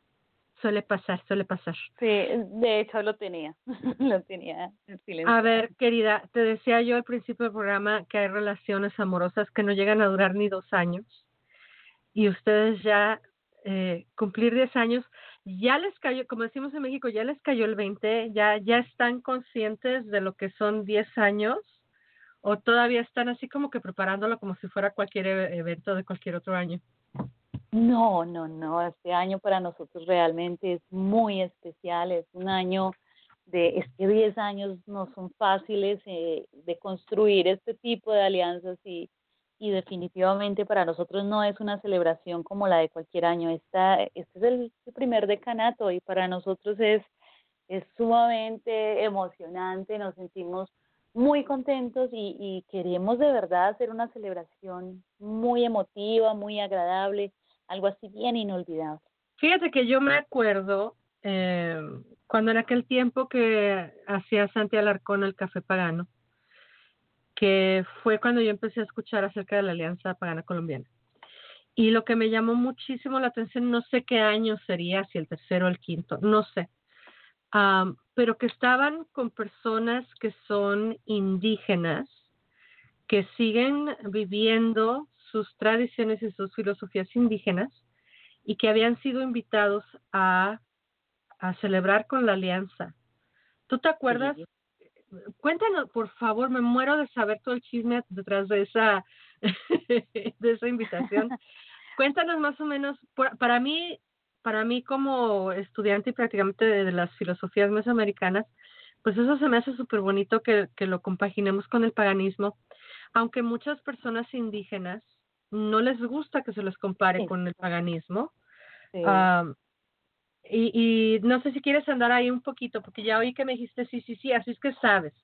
suele pasar, suele pasar. sí, de hecho lo tenía. lo tenía en silencio. A ver, querida, te decía yo al principio del programa que hay relaciones amorosas que no llegan a durar ni dos años y ustedes ya eh, cumplir 10 años, ya les cayó, como decimos en México, ya les cayó el 20, ya, ya están conscientes de lo que son 10 años o todavía están así como que preparándolo como si fuera cualquier e- evento de cualquier otro año. No, no, no. Este año para nosotros realmente es muy especial. Es un año de, es que 10 años no son fáciles eh, de construir este tipo de alianzas y, y definitivamente para nosotros no es una celebración como la de cualquier año. Esta, este es el, el primer decanato y para nosotros es, es sumamente emocionante. Nos sentimos muy contentos y, y queremos de verdad hacer una celebración muy emotiva, muy agradable algo así bien inolvidable. Fíjate que yo me acuerdo eh, cuando en aquel tiempo que hacía Santi Alarcón el Café Pagano, que fue cuando yo empecé a escuchar acerca de la Alianza Pagana Colombiana. Y lo que me llamó muchísimo la atención, no sé qué año sería, si el tercero o el quinto, no sé, Am, pero que estaban con personas que son indígenas, que siguen viviendo sus tradiciones y sus filosofías indígenas y que habían sido invitados a, a celebrar con la alianza. ¿Tú te acuerdas? Sí. Cuéntanos, por favor, me muero de saber todo el chisme detrás de esa, de esa invitación. Cuéntanos más o menos, por- para mí, para mí como estudiante y prácticamente de, de las filosofías mesoamericanas, pues eso se me hace súper bonito que, que lo compaginemos con el paganismo, aunque muchas personas indígenas no les gusta que se les compare Sí. con el paganismo. Sí. Am, y, y no sé si quieres andar ahí un poquito, porque ya oí que me dijiste sí, sí, sí, así es que sabes.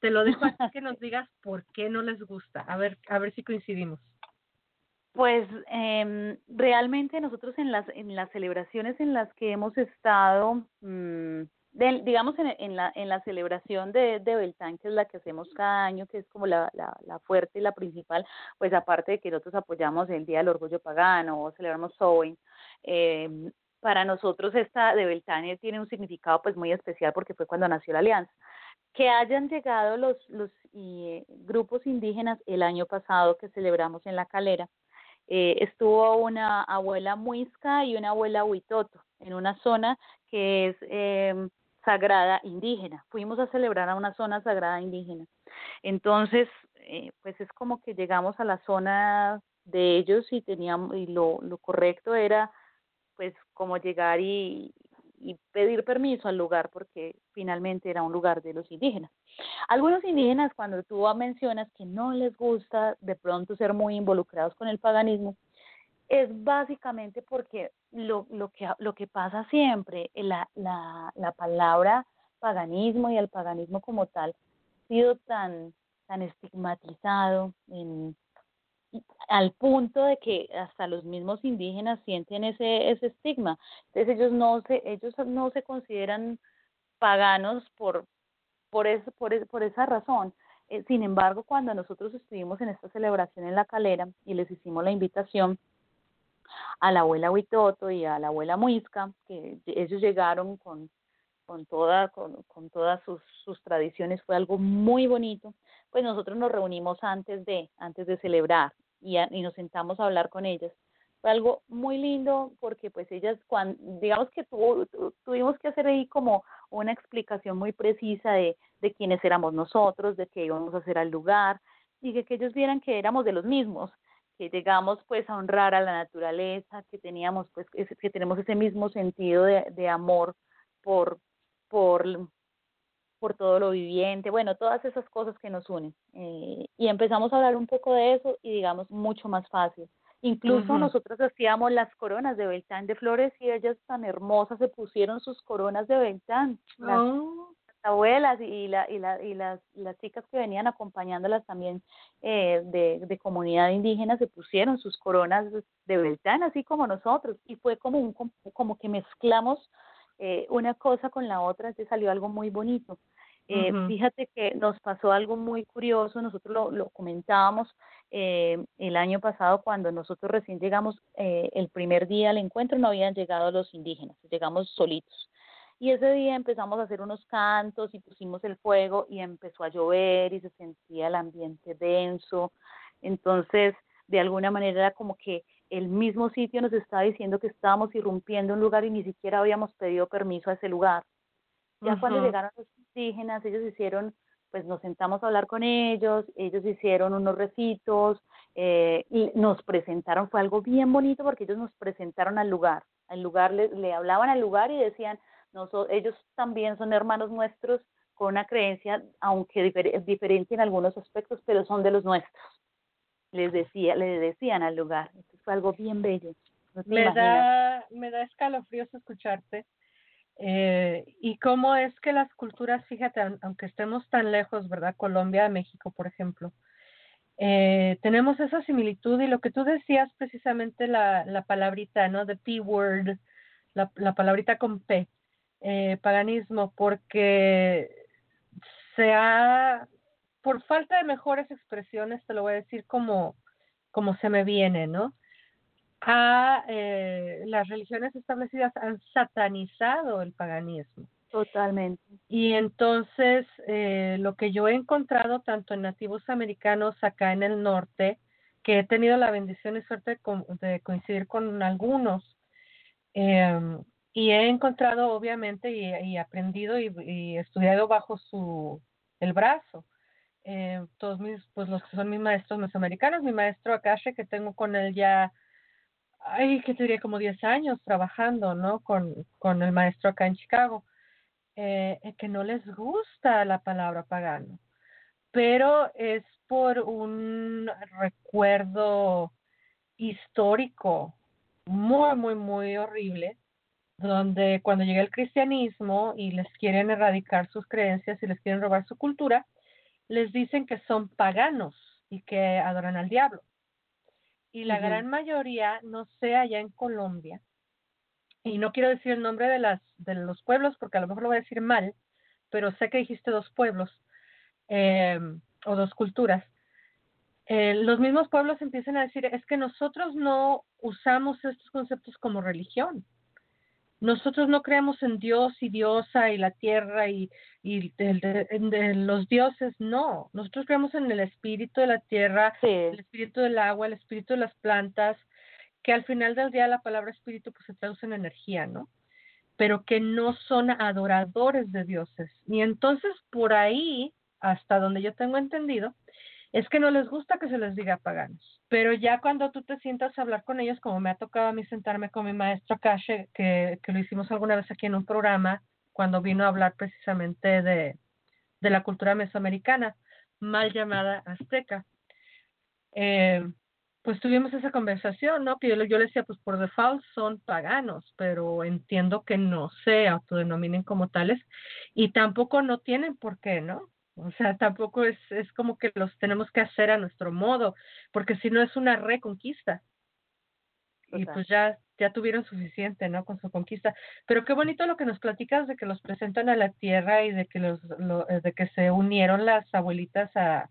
Te lo dejo así que nos digas por qué no les gusta. A ver, a ver si coincidimos. Pues em, realmente nosotros en las en las celebraciones en las que hemos estado, mm, del- digamos en, en la en la celebración de, de Beltán, que es la que hacemos cada año, que es como la, la, la fuerte y la principal, pues aparte de que nosotros apoyamos el Día del Orgullo Pagano o celebramos Samhain, em, para nosotros esta de Beltane tiene un significado pues muy especial porque fue cuando nació la alianza. Que hayan llegado los los eh, grupos indígenas el año pasado que celebramos en la Calera, eh, estuvo una abuela muisca y una abuela huitoto en una zona que es eh, sagrada indígena. Fuimos a celebrar a una zona sagrada indígena. Entonces, eh, pues es como que llegamos a la zona de ellos y teníamos y lo, lo correcto era pues como llegar y, y pedir permiso al lugar porque finalmente era un lugar de los indígenas. Algunos indígenas, cuando tú mencionas que no les gusta de pronto ser muy involucrados con el paganismo, es básicamente porque lo, lo, que, lo que pasa siempre, la, la, la palabra paganismo y el paganismo como tal ha sido tan, tan estigmatizado en, al punto de que hasta los mismos indígenas sienten ese, ese estigma. Entonces ellos no se, ellos no se consideran paganos por, por, eso, por, es- por esa razón. Eh, sin embargo, cuando nosotros estuvimos en esta celebración en la calera y les hicimos la invitación a la abuela Huitoto y a la abuela Muisca, que ellos llegaron con, con, toda, con, con todas sus, sus tradiciones, fue algo muy bonito, pues nosotros nos reunimos antes de, antes de celebrar y, y nos sentamos a hablar con ellas. Fue algo muy lindo porque pues ellas, cuando, digamos que tu- tu- tuvimos que hacer ahí como una explicación muy precisa de, de quiénes éramos nosotros, de qué íbamos a hacer al lugar y que, que ellos vieran que éramos de los mismos, que llegamos pues a honrar a la naturaleza, que teníamos pues que tenemos ese mismo sentido de, de amor por, por, por todo lo viviente, bueno, todas esas cosas que nos unen. Eh, y empezamos a hablar un poco de eso y digamos mucho más fácil. Incluso Ujú. nosotros hacíamos las coronas de Beltán de flores y ellas tan hermosas se pusieron sus coronas de Beltán. Las Oh, abuelas y, la, y, la, y las, las chicas que venían acompañándolas también eh, de, de comunidad indígena se pusieron sus coronas de Beltán, así como nosotros, y fue como, un, com- como que mezclamos eh, una cosa con la otra, se salió algo muy bonito. Eh. Fíjate que nos pasó algo muy curioso, nosotros lo, lo comentábamos eh, el año pasado cuando nosotros recién llegamos, eh, el primer día al encuentro no habían llegado los indígenas, llegamos solitos. Y ese día empezamos a hacer unos cantos y pusimos el fuego y empezó a llover y se sentía el ambiente denso. Entonces, de alguna manera era como que el mismo sitio nos estaba diciendo que estábamos irrumpiendo un lugar y ni siquiera habíamos pedido permiso a ese lugar. Ya cuando llegaron los indígenas, ellos hicieron, pues nos sentamos a hablar con ellos, ellos hicieron unos recitos, eh, y nos presentaron, fue algo bien bonito porque ellos nos presentaron al lugar, al lugar le, le hablaban al lugar y decían, ellos también son hermanos nuestros con una creencia, aunque difer- diferente en algunos aspectos, pero son de los nuestros. Les decía, le decían al lugar. Esto fue algo bien bello. No me imaginas. da, me da escalofríos escucharte. Eh, y cómo es que las culturas, fíjate, aun- aunque estemos tan lejos, ¿verdad? Colombia, México, por ejemplo, eh, tenemos esa similitud y lo que tú decías precisamente la, la palabrita, ¿no? The P-word, la, la palabrita con P, eh, paganismo, porque se ha, por falta de mejores expresiones, te lo voy a decir como, como se me viene, ¿no? ha, eh, las religiones establecidas han satanizado el paganismo. Totalmente. Y entonces eh, lo que yo he encontrado tanto en nativos americanos acá en el norte, que he tenido la bendición y suerte de coincidir con algunos, eh, y he encontrado obviamente y, y aprendido y, estudiado bajo su el brazo. Eh, todos mis, pues los que son mis maestros mesoamericanos, mi maestro Akashe, que tengo con él ya ay, que te diría como 10 años trabajando, ¿no? Con, con el maestro acá en Chicago, eh, eh, que no les gusta la palabra pagano, pero es por un recuerdo histórico muy, muy, muy horrible, donde cuando llega el cristianismo y les quieren erradicar sus creencias y les quieren robar su cultura, les dicen que son paganos y que adoran al diablo y la gran mayoría, no sé, allá en Colombia, y no quiero decir el nombre de, las, de los pueblos porque a lo mejor lo voy a decir mal, pero sé que dijiste dos pueblos eh, o dos culturas. Eh, los mismos pueblos empiezan a decir, es que nosotros no usamos estos conceptos como religión. Nosotros no creemos en Dios y diosa y la tierra y, y de- de- de los dioses, no. Nosotros creemos en el espíritu de la tierra, el espíritu del agua, el espíritu de las plantas, que al final del día la palabra espíritu pues se traduce en energía, ¿no? Pero que no son adoradores de dioses. Y entonces por ahí, hasta donde yo tengo entendido, es que no les gusta que se les diga paganos. Pero ya cuando tú te sientas a hablar con ellos, como me ha tocado a mí sentarme con mi maestro Kashe, que, lo hicimos alguna vez aquí en un programa, cuando vino a hablar precisamente de, la cultura mesoamericana, mal llamada azteca. Eh, pues tuvimos esa conversación, ¿no? Que yo, yo le decía, pues por default son paganos, pero entiendo que no se autodenominen como tales y tampoco no tienen por qué, ¿no? O sea, tampoco es, es como que los tenemos que hacer a nuestro modo, porque si no es una reconquista. Y pues ya, ya tuvieron suficiente, ¿no? Con su conquista. Pero qué bonito lo que nos platicas de que los presentan a la tierra y de que los, lo- eh, de que se unieron las abuelitas a, a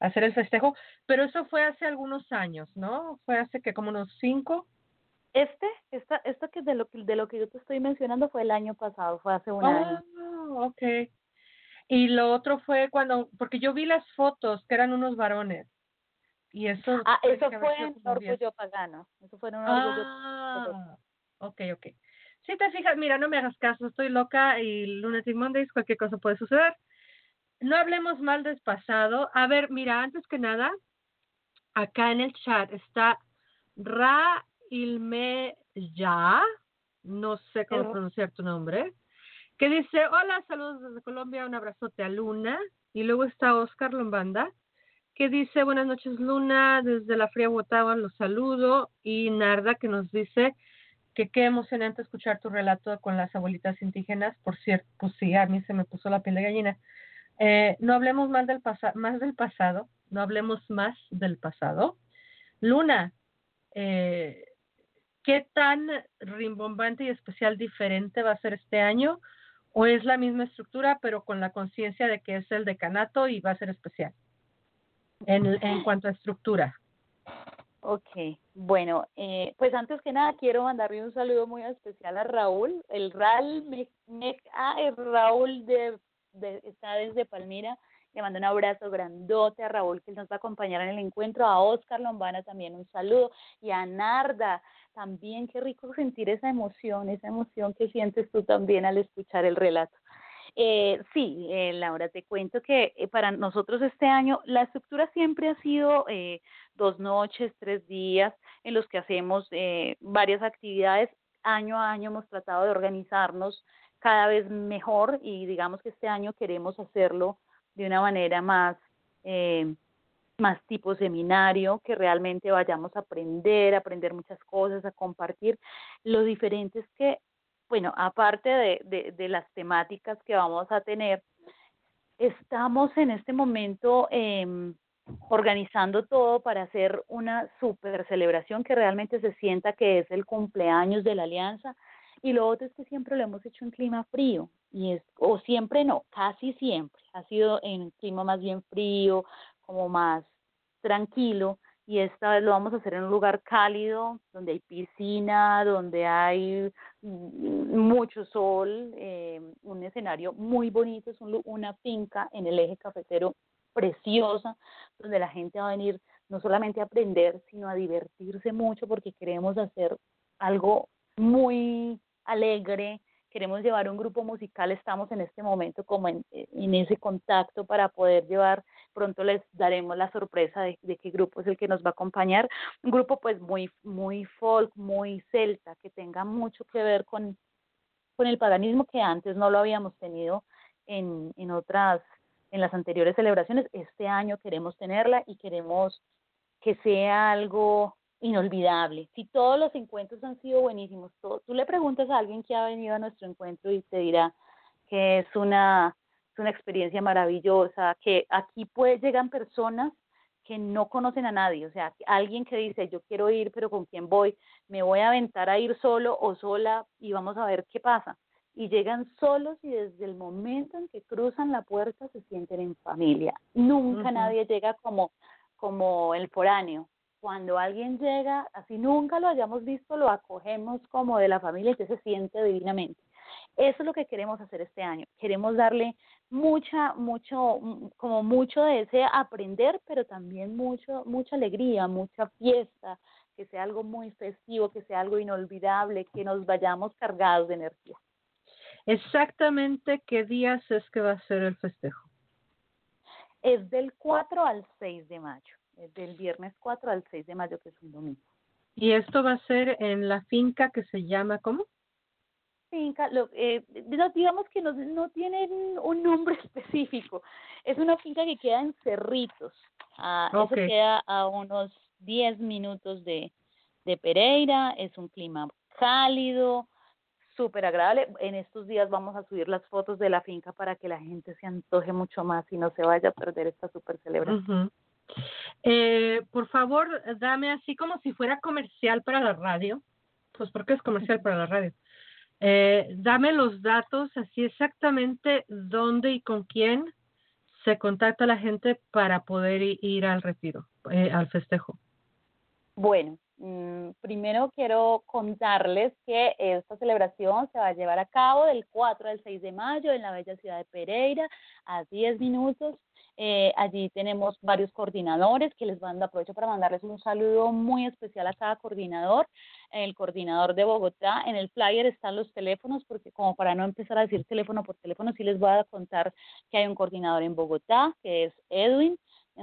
hacer el festejo. Pero eso fue hace algunos años, ¿no? Fue hace que como unos cinco. Este, esta, esta que de lo que de lo que yo te estoy mencionando fue el año pasado, fue hace un Ah, año. ok. Y lo otro fue cuando, porque yo vi las fotos que eran unos varones. Y eso. Ah, eso fue en. Orgullo Pagano. Eso fue en un orgullo Ah, ok, ok. Si te fijas, mira, no me hagas caso, estoy loca y Lunatic Mondays, cualquier cosa puede suceder. No hablemos mal del pasado. A ver, mira, antes que nada, acá en el chat está Ra Ilme Ya, no sé cómo Hello. pronunciar tu nombre, que dice, hola, saludos desde Colombia, un abrazote a Luna. Y luego está Oscar Lombanda, que dice, buenas noches Luna, desde la fría Bogotá los saludo. Y Narda, que nos dice que qué emocionante escuchar tu relato con las abuelitas indígenas. Por cierto, pues sí, a mí se me puso la piel de gallina. Eh, no hablemos más del, más del pasado, no hablemos más del pasado. Luna, eh, ¿qué tan rimbombante y especial diferente va a ser este año? ¿O es la misma estructura, pero con la conciencia de que es el decanato y va a ser especial? En, en cuanto a estructura. Ok, bueno, eh, pues antes que nada quiero mandarle un saludo muy especial a Raúl, el Ral, me, me- ah, el Raúl de, de, está desde Palmira, le mando un abrazo grandote a Raúl que nos va a acompañar en el encuentro, a Oscar Lombana también un saludo y a Narda también, qué rico sentir esa emoción, esa emoción que sientes tú también al escuchar el relato. Eh, sí, eh, Laura, te cuento que eh, para nosotros este año la estructura siempre ha sido eh, dos noches, tres días en los que hacemos eh, varias actividades. Año a año hemos tratado de organizarnos cada vez mejor y digamos que este año queremos hacerlo de una manera más, eh, más tipo seminario, que realmente vayamos a aprender, a aprender muchas cosas, a compartir. Lo diferente que, bueno, aparte de, de, de las temáticas que vamos a tener, estamos en este momento eh, organizando todo para hacer una super celebración que realmente se sienta que es el cumpleaños de la alianza. Y lo otro es que siempre lo hemos hecho en clima frío, y es, o siempre no, casi siempre, ha sido en un clima más bien frío, como más tranquilo, y esta vez lo vamos a hacer en un lugar cálido, donde hay piscina, donde hay mucho sol, eh, un escenario muy bonito, es un una finca en el eje cafetero preciosa, donde la gente va a venir no solamente a aprender, sino a divertirse mucho porque queremos hacer algo muy alegre, queremos llevar un grupo musical, estamos en este momento como en, en ese contacto para poder llevar, pronto les daremos la sorpresa de, de qué grupo es el que nos va a acompañar, un grupo pues muy, muy folk, muy celta, que tenga mucho que ver con, con el paganismo que antes no lo habíamos tenido en, en otras, en las anteriores celebraciones, este año queremos tenerla y queremos que sea algo inolvidable. Si todos los encuentros han sido buenísimos, todo, tú le preguntas a alguien que ha venido a nuestro encuentro y te dirá que es una, es una experiencia maravillosa, que aquí pues llegan personas que no conocen a nadie, o sea, alguien que dice, yo quiero ir, pero ¿con quién voy? Me voy a aventar a ir solo o sola y vamos a ver qué pasa. Y llegan solos y desde el momento en que cruzan la puerta se sienten en familia. Nunca nadie llega como, como el foráneo, cuando alguien llega, así nunca lo hayamos visto, lo acogemos como de la familia y usted se siente divinamente. Eso es lo que queremos hacer este año. Queremos darle mucha, mucho, mm, como mucho de ese aprender, pero también mucho, mucha alegría, mucha fiesta, que sea algo muy festivo, que sea algo inolvidable, que nos vayamos cargados de energía. Exactamente qué días es que va a ser el festejo. Es del 4 al 6 de mayo, del viernes 4 al 6 de mayo, que es un domingo. Y esto va a ser en la finca que se llama, ¿cómo? finca, lo, eh, no- digamos que no, no tienen un nombre específico. Es una finca que queda en Cerritos. Ah, Ok. Eso queda a unos 10 minutos de, de Pereira. Es un clima cálido, súper agradable. En estos días vamos a subir las fotos de la finca para que la gente se antoje mucho más y no se vaya a perder esta súper celebración. Ujú. Eh, por favor, dame así como si fuera comercial para la radio. Pues porque es comercial para la radio. Eh, dame los datos, así exactamente dónde y con quién se contacta la gente para poder ir al retiro, eh, al festejo. Bueno, primero quiero contarles que esta celebración se va a llevar a cabo del 4 al 6 de mayo en la bella ciudad de Pereira a 10 minutos. Eh, allí tenemos varios coordinadores que les mando aprovecho para mandarles un saludo muy especial a cada coordinador. El coordinador de Bogotá, en el flyer están los teléfonos, porque como para no empezar a decir teléfono por teléfono, sí les voy a contar que hay un coordinador en Bogotá, que es Edwin,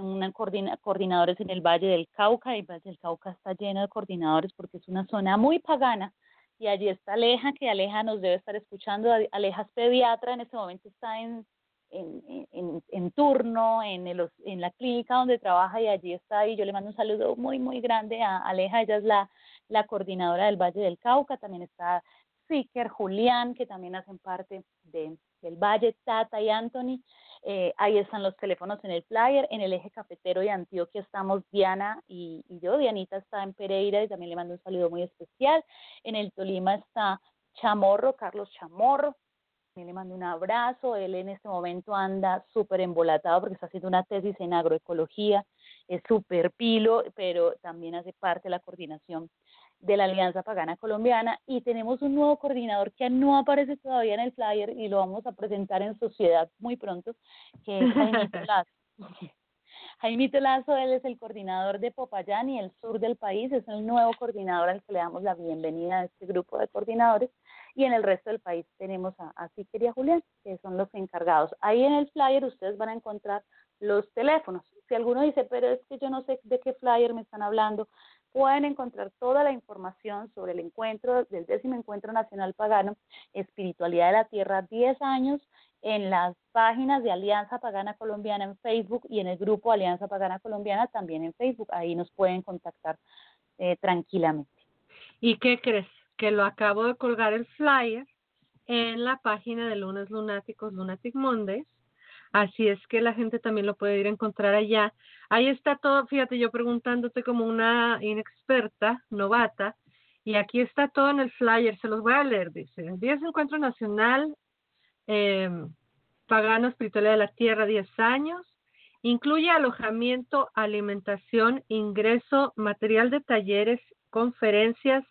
una coordina, coordinadores en el Valle del Cauca, y el Valle del Cauca está lleno de coordinadores porque es una zona muy pagana, y allí está Aleja, que Aleja nos debe estar escuchando, Aleja es pediatra, en este momento está en, en, en, en turno en, el, en la clínica donde trabaja y allí está, y yo le mando un saludo muy, muy grande a Aleja, ella es la, la coordinadora del Valle del Cauca, también está Siker, Julián, que también hacen parte de, del Valle, Tata y Anthony. Eh, ahí están los teléfonos en el flyer. En el eje cafetero de Antioquia estamos Diana y, y, yo. Dianita está en Pereira y también le mando un saludo muy especial. En el Tolima está Chamorro, Carlos Chamorro. También le mando un abrazo. Él en este momento anda súper embolatado porque está haciendo una tesis en agroecología. Es súper pilo, pero también hace parte de la coordinación de la Alianza Pagana Colombiana y tenemos un nuevo coordinador que no aparece todavía en el flyer y lo vamos a presentar en sociedad muy pronto, que es Jaimito Lazo. Jaimito Lazo, él es el coordinador de Popayán y el sur del país, es el nuevo coordinador al que le damos la bienvenida a este grupo de coordinadores y en el resto del país tenemos a, a y a Julián, que son los encargados. Ahí en el flyer ustedes van a encontrar los teléfonos. Si alguno dice, pero es que yo no sé de qué flyer me están hablando, pueden encontrar toda la información sobre el encuentro del décimo encuentro nacional pagano Espiritualidad de la Tierra 10 años en las páginas de Alianza Pagana Colombiana en Facebook y en el grupo Alianza Pagana Colombiana también en Facebook. Ahí nos pueden contactar eh, tranquilamente. ¿Y qué crees? Que lo acabo de colgar el flyer en la página de Lunes Lunáticos, Lunatic Mondays, Así es que la gente también lo puede ir a encontrar allá. Ahí está todo, fíjate, yo preguntándote como una inexperta, novata, y aquí está todo en el flyer, se los voy a leer, dice, 10 Encuentro Nacional eh, Pagano Espiritualidad de la Tierra, 10 años, incluye alojamiento, alimentación, ingreso, material de talleres, conferencias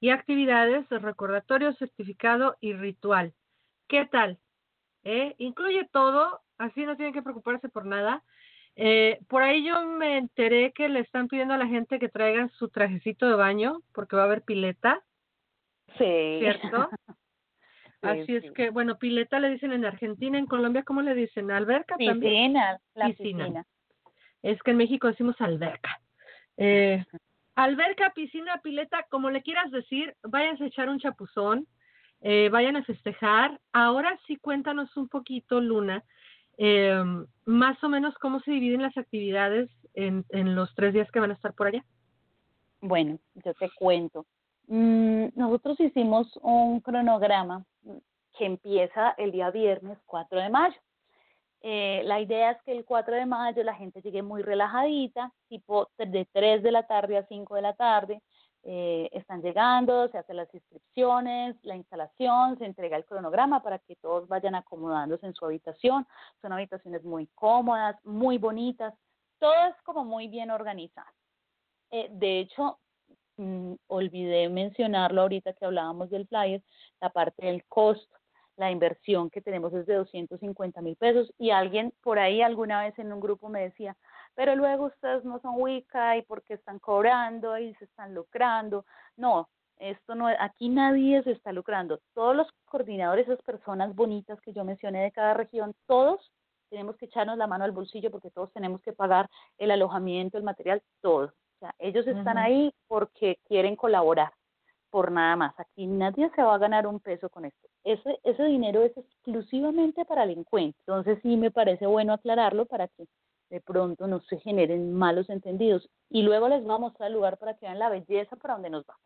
y actividades de recordatorio, certificado y ritual. ¿Qué tal? ¿Eh? Incluye todo así no tienen que preocuparse por nada. Eh, por ahí yo me enteré que le están pidiendo a la gente que traigan su trajecito de baño porque va a haber pileta. Sí. ¿Cierto? Así es que, bueno, pileta le dicen en Argentina, en Colombia, ¿cómo le dicen? ¿Alberca piscina, también? La piscina, piscina. Es que en México decimos alberca. Eh, alberca, piscina, pileta, como le quieras decir, vayan a echar un chapuzón, eh, vayan a festejar. Ahora sí cuéntanos un poquito, Luna, eh, más o menos cómo se dividen las actividades en, en los tres días que van a estar por allá. Bueno, yo te cuento. Mm, nosotros hicimos un cronograma que empieza el día viernes 4 de mayo. Eh, la idea es que el 4 de mayo la gente llegue muy relajadita, tipo de 3 de la tarde a 5 de la tarde, eh, están llegando, se hacen las inscripciones, la instalación, se entrega el cronograma para que todos vayan acomodándose en su habitación. Son habitaciones muy cómodas, muy bonitas, todo es como muy bien organizado. Eh, de hecho, mm, olvidé mencionarlo ahorita que hablábamos del flyer, la parte del costo. La inversión que tenemos es de 250 mil pesos y alguien por ahí alguna vez en un grupo me decía, pero luego ustedes no son Wicca y porque están cobrando y se están lucrando. No, esto no aquí nadie se está lucrando. Todos los coordinadores, esas personas bonitas que yo mencioné de cada región, todos tenemos que echarnos la mano al bolsillo porque todos tenemos que pagar el alojamiento, el material, todo. O sea, ellos están ahí porque quieren colaborar, por nada más. Aquí nadie se va a ganar un peso con esto. Ese, ese dinero es exclusivamente para el encuentro. Entonces sí me parece bueno aclararlo para que de pronto no se generen malos entendidos. Y luego les vamos a mostrar el lugar para que vean la belleza para donde nos vamos.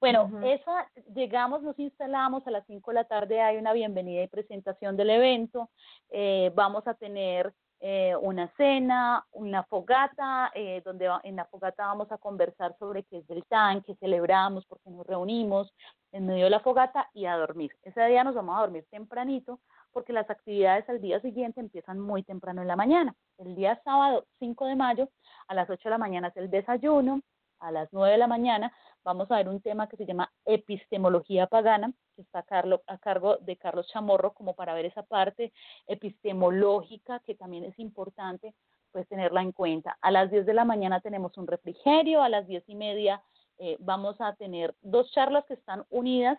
Bueno, esa, llegamos, nos instalamos, a las 5 de la tarde hay una bienvenida y presentación del evento, eh, vamos a tener eh, una cena, una fogata, eh, donde en la fogata vamos a conversar sobre qué es del TAN, qué celebramos, por qué nos reunimos en medio de la fogata y a dormir. Ese día nos vamos a dormir tempranito porque las actividades al día siguiente empiezan muy temprano en la mañana. El día sábado 5 de mayo a las 8 de la mañana es el desayuno, a las 9 de la mañana vamos a ver un tema que se llama epistemología pagana, que está a cargo de Carlos Chamorro, como para ver esa parte epistemológica que también es importante pues tenerla en cuenta. A las 10 de la mañana tenemos un refrigerio, a las 10 y media eh, vamos a tener dos charlas que están unidas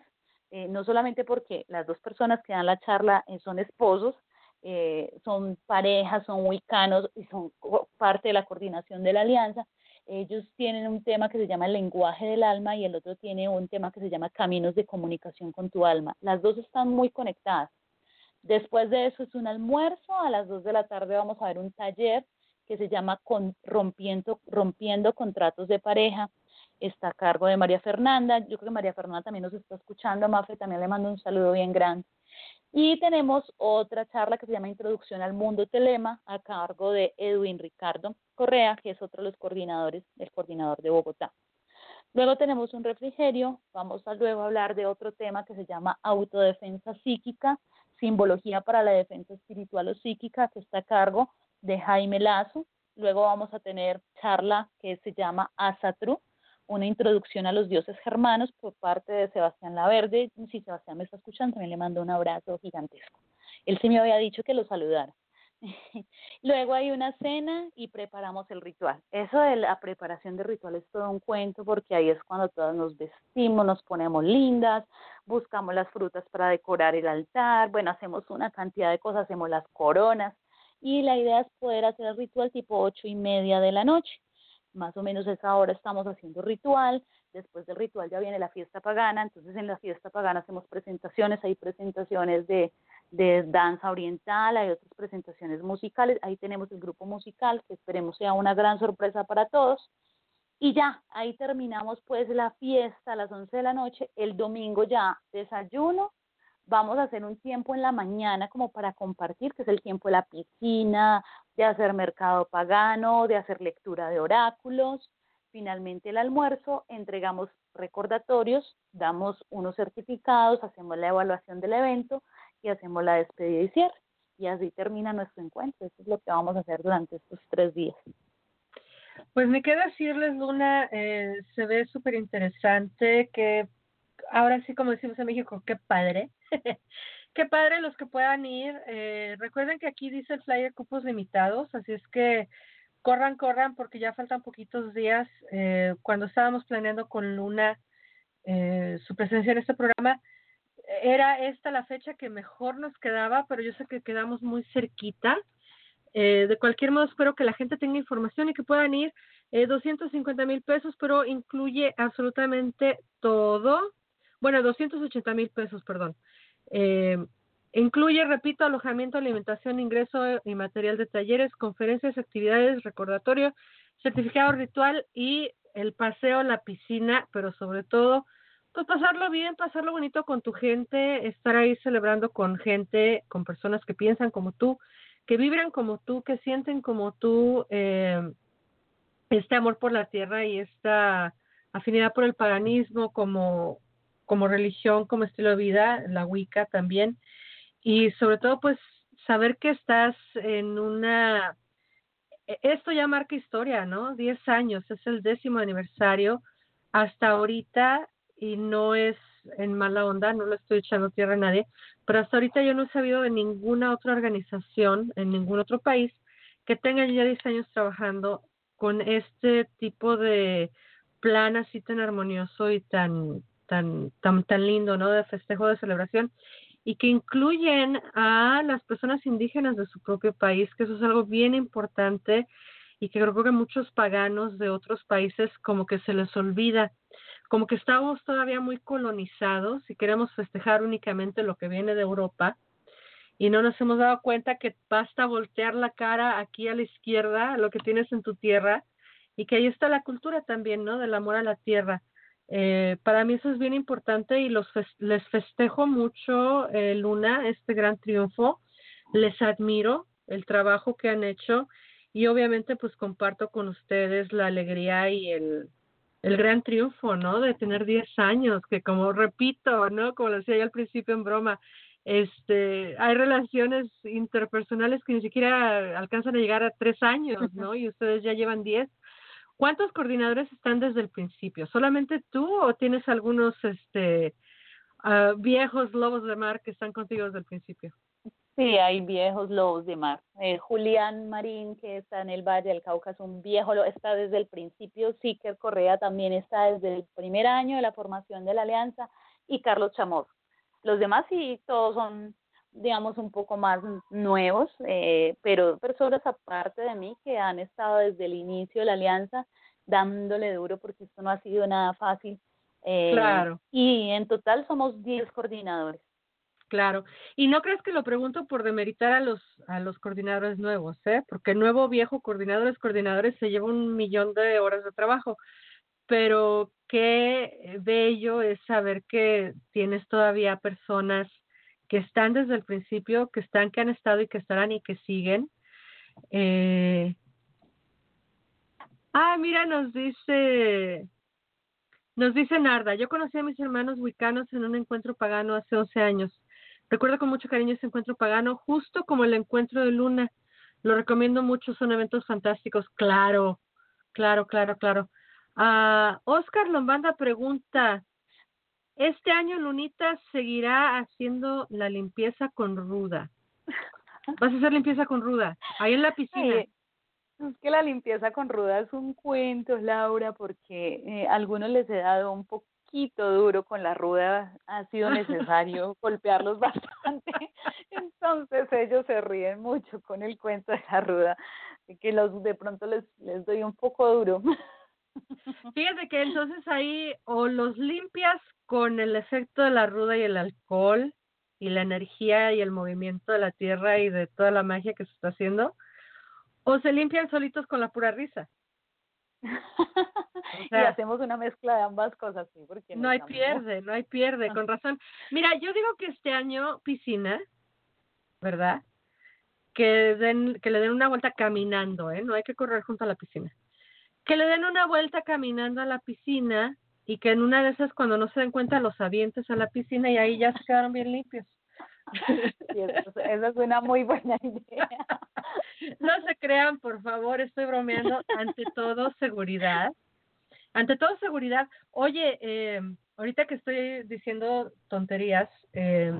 eh, no solamente porque las dos personas que dan la charla eh, son esposos, eh, son parejas, son huicanos y son parte de la coordinación de la alianza. Ellos tienen un tema que se llama el lenguaje del alma y el otro tiene un tema que se llama caminos de comunicación con tu alma. Las dos están muy conectadas. Después de eso es un almuerzo, a las 2 de la tarde vamos a ver un taller que se llama con, rompiendo, rompiendo contratos de pareja. Está a cargo de María Fernanda. Yo creo que María Fernanda también nos está escuchando. Mafe también le mando un saludo bien grande. Y tenemos otra charla que se llama Introducción al Mundo Telema a cargo de Edwin Ricardo Correa, que es otro de los coordinadores, el coordinador de Bogotá. Luego tenemos un refrigerio, vamos a luego hablar de otro tema que se llama autodefensa psíquica, simbología para la defensa espiritual o psíquica, que está a cargo de Jaime Lazo. Luego vamos a tener charla que se llama Asatru, una introducción a los dioses germanos por parte de Sebastián Laverde. Si Sebastián me está escuchando, también le mando un abrazo gigantesco. Él sí me había dicho que lo saludara. Luego hay una cena y preparamos el ritual. Eso de la preparación de ritual es todo un cuento porque ahí es cuando todas nos vestimos, nos ponemos lindas, buscamos las frutas para decorar el altar, bueno, hacemos una cantidad de cosas, hacemos las coronas y la idea es poder hacer el ritual tipo ocho y media de la noche más o menos esa hora estamos haciendo ritual, después del ritual ya viene la fiesta pagana, entonces en la fiesta pagana hacemos presentaciones, hay presentaciones de, de danza oriental, hay otras presentaciones musicales, ahí tenemos el grupo musical, que esperemos sea una gran sorpresa para todos. Y ya, ahí terminamos pues la fiesta a las 11 de la noche, el domingo ya desayuno, vamos a hacer un tiempo en la mañana como para compartir, que es el tiempo de la piscina, de hacer mercado pagano, de hacer lectura de oráculos. Finalmente el almuerzo, entregamos recordatorios, damos unos certificados, hacemos la evaluación del evento y hacemos la despedida y. Y así termina nuestro encuentro. Eso es lo que vamos a hacer durante estos tres días. Pues me queda decirles, Luna, eh, se ve súper interesante, que ahora sí, como decimos en México, qué padre. qué padre los que puedan ir. Eh, recuerden que aquí dice el flyer cupos limitados, así es que corran, corran, porque ya faltan poquitos días. Eh, cuando estábamos planeando con Luna eh, su presencia en este programa, era esta la fecha que mejor nos quedaba, pero yo sé que quedamos muy cerquita. de cualquier modo, espero que la gente tenga información y que puedan ir. 250 mil pesos, pero incluye absolutamente todo. Bueno, 280 mil pesos, perdón. Eh, incluye, repito, alojamiento, alimentación, ingreso y material de talleres, conferencias, actividades, recordatorio, certificado ritual y el paseo la piscina, pero sobre todo, pues pasarlo bien, pasarlo bonito con tu gente, estar ahí celebrando con gente, con personas que piensan como tú, que vibran como tú, que sienten como tú eh, este amor por la tierra y esta afinidad por el paganismo como como religión, como estilo de vida, la Wicca también, y sobre todo pues saber que estás en una, esto ya marca historia, ¿no? Diez años, es el décimo aniversario hasta ahorita y no es en mala onda, no lo estoy echando tierra a nadie, pero hasta ahorita yo no he sabido de ninguna otra organización en ningún otro país que tenga ya 10 años trabajando con este tipo de plan así tan armonioso y tan tan, tan, tan lindo, ¿no? De festejo, de celebración, y que incluyen a las personas indígenas de su propio país, que eso es algo bien importante y que creo que muchos paganos de otros países como que se les olvida, como que estamos todavía muy colonizados y queremos festejar únicamente lo que viene de Europa y no nos hemos dado cuenta que basta voltear la cara aquí a la izquierda, lo que tienes en tu tierra, y que ahí está la cultura también, ¿no? Del amor a la tierra. Eh, para mí eso es bien importante y los les festejo mucho, eh, Luna, este gran triunfo. Les admiro el trabajo que han hecho y obviamente pues comparto con ustedes la alegría y el, el gran triunfo, ¿no? De tener 10 años, que como repito, ¿no? Como lo decía yo al principio en broma, este, hay relaciones interpersonales que ni siquiera alcanzan a llegar a tres años, ¿no? Y ustedes ya llevan 10 ¿Cuántos coordinadores están desde el principio? ¿Solamente tú o tienes algunos este, uh, viejos lobos de mar que están contigo desde el principio? Sí, hay viejos lobos de mar. Eh, Julián Marín, que está en el Valle del Cauca, es un viejo, está desde el principio. Siker Correa también está desde el primer año de la formación de la alianza. Y Carlos Chamor. Los demás sí, todos son digamos, un poco más nuevos, eh, pero personas aparte de mí que han estado desde el inicio de la alianza dándole duro porque esto no ha sido nada fácil. Eh, Claro. Y en total somos 10 coordinadores. Claro. Y no crees que lo pregunto por demeritar a los a los coordinadores nuevos, ¿eh? Porque nuevo, viejo, coordinadores, coordinadores se lleva un millón de horas de trabajo. Pero qué bello es saber que tienes todavía personas que están desde el principio, que están, que han estado y que estarán y que siguen. Eh... Ah, mira, nos dice nos dice Narda, yo conocí a mis hermanos wicanos en un encuentro pagano hace 11 años. Recuerdo con mucho cariño ese encuentro pagano, justo como el encuentro de Luna. Lo recomiendo mucho, son eventos fantásticos. Claro, claro, claro, claro. Ah, Oscar Lombanda pregunta, ¿este año Lunita seguirá haciendo la limpieza con ruda? ¿Vas a hacer limpieza con ruda? Ahí en la piscina. Es que la limpieza con ruda es un cuento, Laura, porque eh, a algunos les he dado un poquito duro con la ruda, ha sido necesario golpearlos bastante, entonces ellos se ríen mucho con el cuento de la ruda, que los de pronto les, les doy un poco duro. Fíjate que entonces ahí o los limpias con el efecto de la ruda y el alcohol y la energía y el movimiento de la tierra y de toda la magia que se está haciendo, o se limpian solitos con la pura risa. y sea, hacemos una mezcla de ambas cosas, sí, porque No hay pierde, no hay pierde, con razón. Mira, yo digo que este año piscina, ¿verdad? Que den, que le den una vuelta caminando, ¿eh? No hay que correr junto a la piscina. Que le den una vuelta caminando a la piscina y que en una de esas cuando no se den cuenta los avientes a la piscina y ahí ya se quedaron bien limpios. Sí, eso, eso es una muy buena idea. No se crean, por favor, estoy bromeando. Ante todo, seguridad. Ante todo, seguridad. Oye, eh, ahorita que estoy diciendo tonterías, eh,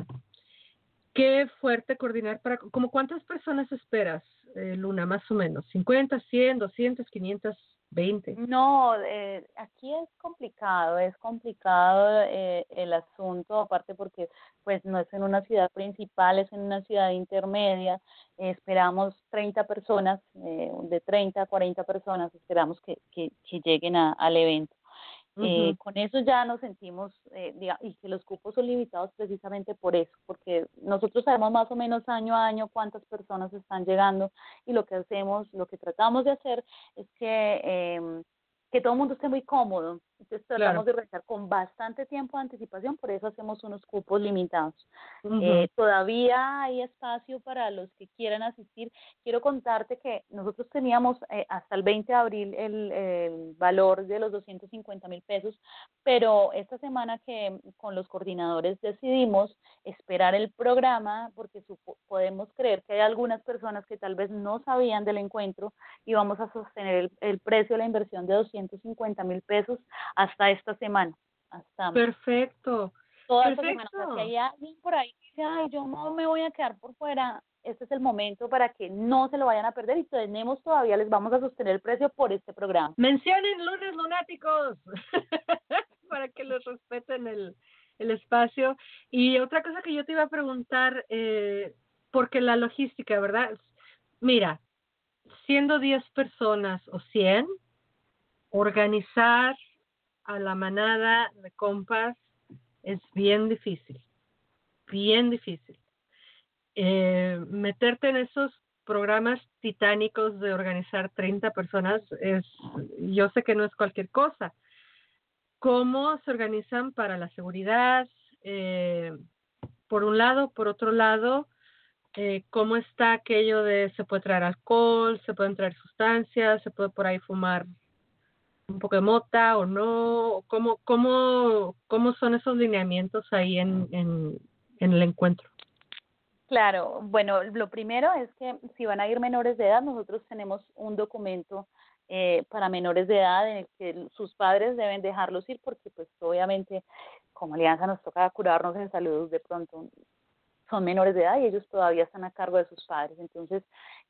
qué fuerte coordinar para, como cuántas personas esperas, eh, Luna, más o menos, 50, 100, 200, 500, 20. No, eh, aquí es complicado, es complicado eh, el asunto, aparte porque pues no es en una ciudad principal, es en una ciudad intermedia, esperamos 30 personas, eh, de 30 a 40 personas, esperamos que, que, que lleguen a- al evento. Eh, Ujú. con eso ya nos sentimos, eh, y que los cupos son limitados precisamente por eso, porque nosotros sabemos más o menos año a año cuántas personas están llegando y lo que hacemos, lo que tratamos de hacer es que, em, que todo el mundo esté muy cómodo. Entonces tratamos Claro. de rezar con bastante tiempo de anticipación, por eso hacemos unos cupos limitados. Eh, todavía hay espacio para los que quieran asistir. Quiero contarte que nosotros teníamos eh, hasta el 20 de abril el, el valor de los 250 mil pesos, pero esta semana que con los coordinadores decidimos esperar el programa porque supo- podemos creer que hay algunas personas que tal vez no sabían del encuentro y vamos a sostener el, el precio de la inversión de 250 mil pesos hasta esta semana. Hasta Perfecto. toda esta semana. O sea, Perfecto. si hay alguien por ahí que dice, ay, yo no me voy a quedar por fuera, este es el momento para que no se lo vayan a perder y tenemos todavía, les vamos a sostener el precio por este programa. Mencionen lunes lunáticos para que les respeten el, el espacio. Y otra cosa que yo te iba a preguntar, eh, porque la logística, ¿verdad? Mira, siendo 10 personas o 100, organizar a la manada de compas es bien difícil, bien difícil. Eh, meterte en esos programas titánicos de organizar 30 personas es, yo sé que no es cualquier cosa. ¿Cómo se organizan para la seguridad? Eh, por un lado, por otro lado, eh, ¿cómo está aquello de se puede traer alcohol, se pueden traer sustancias, se puede por ahí fumar un poco mota o no? ¿Cómo, cómo, cómo son esos lineamientos ahí en, en, en el encuentro? Claro, bueno, lo primero es que si van a ir menores de edad, nosotros tenemos un documento eh, para menores de edad en el que sus padres deben dejarlos ir porque pues obviamente como alianza nos toca curarnos en salud de pronto son menores de edad y ellos todavía están a cargo de sus padres. Entonces,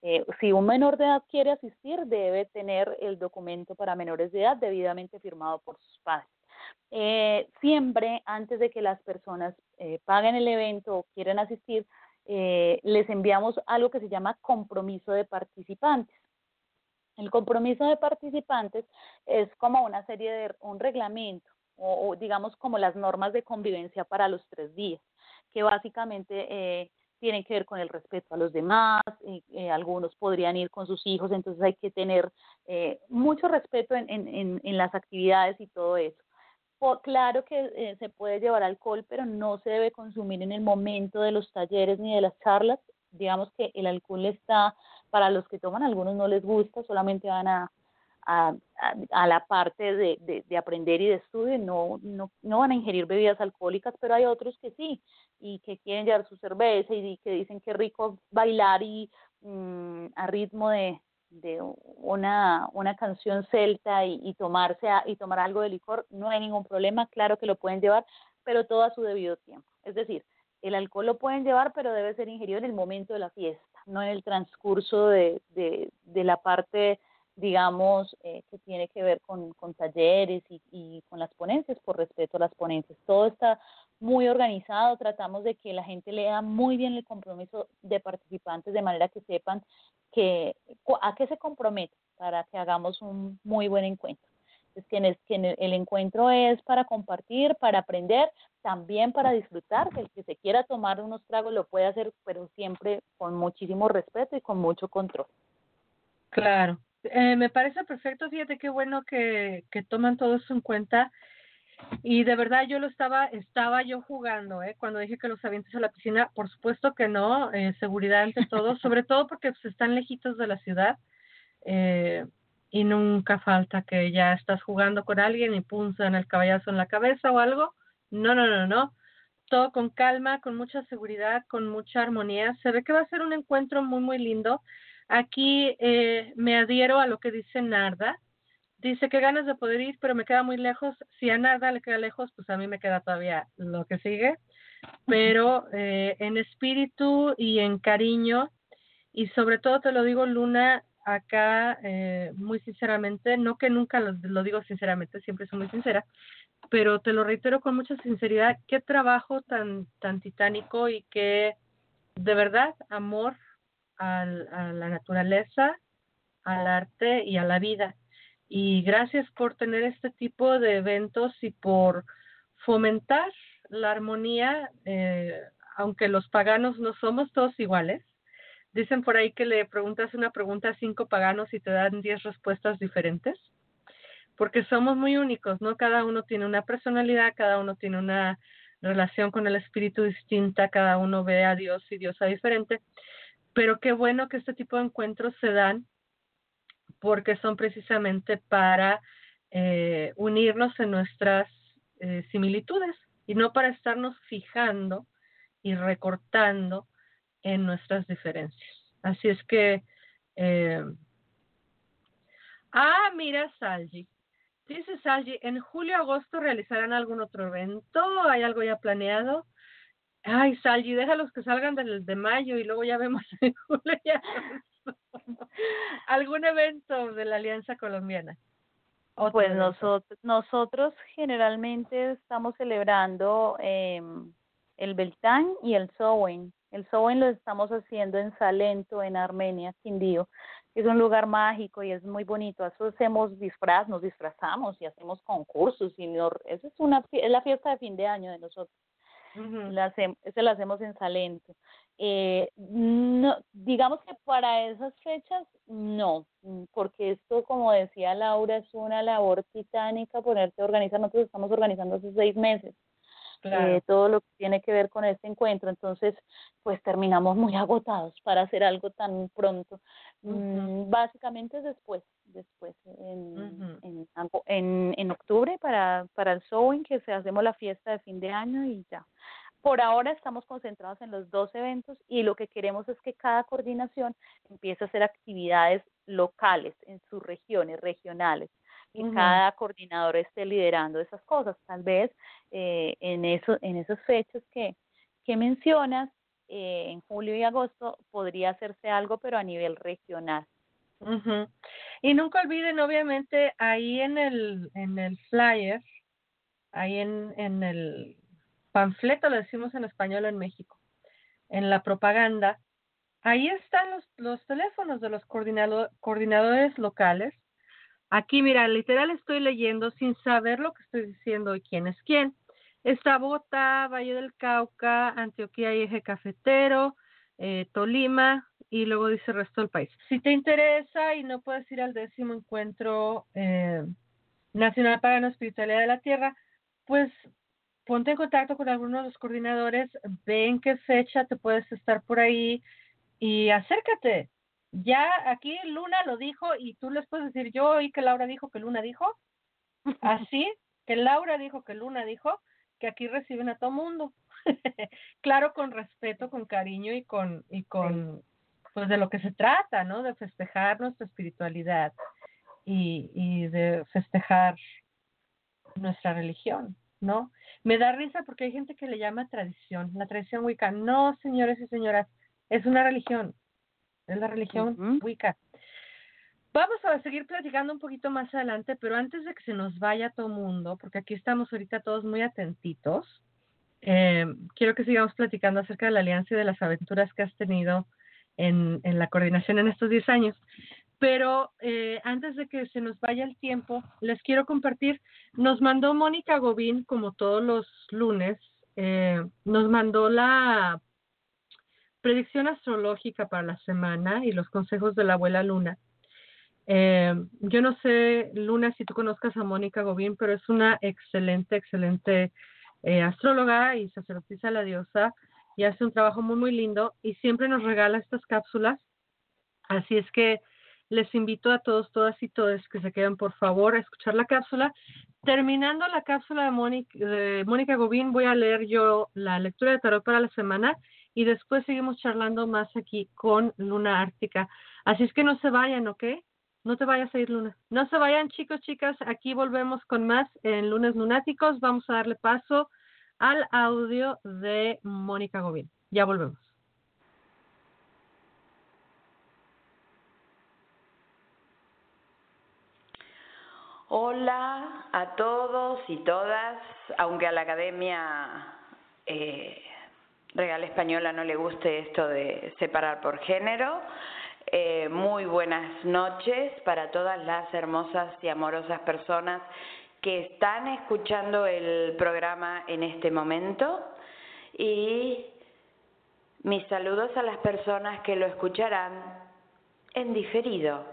eh, si un menor de edad quiere asistir, debe tener el documento para menores de edad debidamente firmado por sus padres. Eh, siempre, antes de que las personas eh, paguen el evento o quieran asistir, eh, les enviamos algo que se llama compromiso de participantes. El compromiso de participantes es como una serie de un reglamento o, digamos como las normas de convivencia para los tres días, que básicamente eh, tienen que ver con el respeto a los demás, eh, algunos podrían ir con sus hijos, entonces hay que tener eh, mucho respeto en, en, en, las actividades y todo eso. claro que eh, se puede llevar alcohol, pero no se debe consumir en el momento de los talleres ni de las charlas. Digamos que el alcohol está, para los que toman, algunos no les gusta, solamente van a, a, a, la parte de, de, de, aprender y de estudio, no, no, no van a ingerir bebidas alcohólicas, pero hay otros que sí, y que quieren llevar su cerveza y que dicen que rico bailar y mm, a ritmo de, de una, una canción celta y, tomarse y tomar algo de licor, no hay ningún problema, claro que lo pueden llevar, pero todo a su debido tiempo. Es decir, el alcohol lo pueden llevar, pero debe ser ingerido en el momento de la fiesta, no en el transcurso de, de, de la parte digamos, eh, que tiene que ver con, con talleres y, y, con las ponencias, por respeto a las ponencias. Todo está muy organizado, tratamos de que la gente lea muy bien el compromiso de participantes de manera que sepan que, a qué se compromete para que hagamos un muy buen encuentro. Es que, es, que el encuentro es para compartir, para aprender, también para disfrutar, que el que se quiera tomar unos tragos lo puede hacer, pero siempre con muchísimo respeto y con mucho control. Claro, eh, me parece perfecto, fíjate qué bueno que, que toman todo eso en cuenta. Y de verdad yo lo estaba, estaba yo jugando, ¿eh? Cuando dije que los avientes a la piscina, por supuesto que no, eh, seguridad ante todo, sobre todo porque pues, están lejitos de la ciudad. Eh, y nunca falta que ya estás jugando con alguien y punzan el caballazo en la cabeza o algo. No, no, no, no. Todo con calma, con mucha seguridad, con mucha armonía. Se ve que va a ser un encuentro muy, muy lindo. Aquí eh, me adhiero a lo que dice Narda. Dice que ganas de poder ir, pero me queda muy lejos. Si a Narda le queda lejos, pues a mí me queda todavía lo que sigue. Pero eh, en espíritu y en cariño, y sobre todo te lo digo, Luna, acá eh, muy sinceramente, no que nunca lo, lo, digo sinceramente, siempre soy muy sincera, pero te lo reitero con mucha sinceridad, qué trabajo tan, tan titánico y qué de verdad amor a la naturaleza, al arte y a la vida. Y gracias por tener este tipo de eventos y por fomentar la armonía, eh, aunque los paganos no somos todos iguales. Dicen por ahí que le preguntas una pregunta a cinco paganos y te dan diez respuestas diferentes, porque somos muy únicos, ¿no? Cada uno tiene una personalidad, cada uno tiene una relación con el espíritu distinta, cada uno ve a Dios y Dios a diferente pero qué bueno que este tipo de encuentros se dan porque son precisamente para eh, unirnos en nuestras eh, similitudes y no para estarnos fijando y recortando en nuestras diferencias. Así es que, eh, ah, mira, Salji. Dice Salji, ¿en julio-agosto realizarán algún otro evento? ¿Hay algo ya planeado? Ay, Salji, déjalos que salgan del de mayo y luego ya vemos en julio algún evento de la Alianza Colombiana. Pues nosotros, nosotros generalmente estamos celebrando eh, el Beltán y el Sowen. El Sowen lo estamos haciendo en Salento, en Armenia, Quindío, es un lugar mágico y es muy bonito. Eso hacemos disfraz, nos disfrazamos y hacemos concursos. y Esa es, una, es la fiesta de fin de año de nosotros la se la hacemos en Salento. Eh, no, digamos que para esas fechas no, porque esto, como decía Laura, es una labor titánica ponerte a organizar. Nosotros estamos organizando hace seis meses. Eh, todo lo que tiene que ver con este encuentro. Entonces, pues terminamos muy agotados para hacer algo tan pronto. Mm, básicamente después, después, en, en, en, octubre para, para el showing, que se hacemos la fiesta de fin de año y ya. Por ahora estamos concentrados en los dos eventos y lo que queremos es que cada coordinación empiece a hacer actividades locales en sus regiones, regionales y cada coordinador esté liderando esas cosas. Tal vez eh, en, eso, en esas fechas que, que mencionas, eh, en julio y agosto, podría hacerse algo, pero a nivel regional. Y nunca olviden, obviamente, ahí en el, en el flyer, ahí en, en el panfleto, lo decimos en español en México, en la propaganda, ahí están los, los teléfonos de los coordinado- coordinadores locales. Aquí, mira, literal estoy leyendo sin saber lo que estoy diciendo y quién es quién. Está Bogotá, Valle del Cauca, Antioquia y Eje Cafetero, eh, Tolima y luego dice el resto del país. Si te interesa y no puedes ir al décimo encuentro eh, nacional para la espiritualidad de la tierra, pues ponte en contacto con alguno de los coordinadores, ve en qué fecha te puedes estar por ahí y acércate. Ya aquí Luna lo dijo y tú les puedes decir, yo oí que Laura dijo que Luna dijo, así, que Laura dijo que Luna dijo, que aquí reciben a todo mundo. claro, con respeto, con cariño y con, y con, pues de lo que se trata, ¿no? De festejar nuestra espiritualidad y, y de festejar nuestra religión, ¿no? Me da risa porque hay gente que le llama tradición, la tradición wicca. No, señores y señoras, es una religión, es la religión wicca. Vamos a seguir platicando un poquito más adelante, pero antes de que se nos vaya todo mundo, porque aquí estamos ahorita todos muy atentitos, eh, quiero que sigamos platicando acerca de la alianza y de las aventuras que has tenido en, en la coordinación en estos 10 años. Pero eh, antes de que se nos vaya el tiempo, les quiero compartir, nos mandó Mónica Gobín, como todos los lunes, eh, nos mandó la predicción astrológica para la semana y los consejos de la abuela Luna. Eh, yo no sé, Luna, si tú conozcas a Mónica Gobín, pero es una excelente, excelente eh, astróloga y sacerdotisa la diosa y hace un trabajo muy, muy lindo y siempre nos regala estas cápsulas. Así es que les invito a todos, todas y todos que se queden, por favor, a escuchar la cápsula. Terminando la cápsula de Mónica, de Mónica Gobín, voy a leer yo la lectura de tarot para la semana y después seguimos charlando más aquí con Luna Ártica. Así es que no se vayan, ¿ok? No te vayas a ir, Luna. No se vayan, chicos, chicas. Aquí volvemos con más en Lunes Lunáticos. Vamos a darle paso al audio de Mónica Gobín. Ya volvemos. Hola a todos y todas, aunque a la Academia eh, Real Española no le guste esto de separar por género. eh, muy buenas noches para todas las hermosas y amorosas personas que están escuchando el programa en este momento y mis saludos a las personas que lo escucharán en diferido.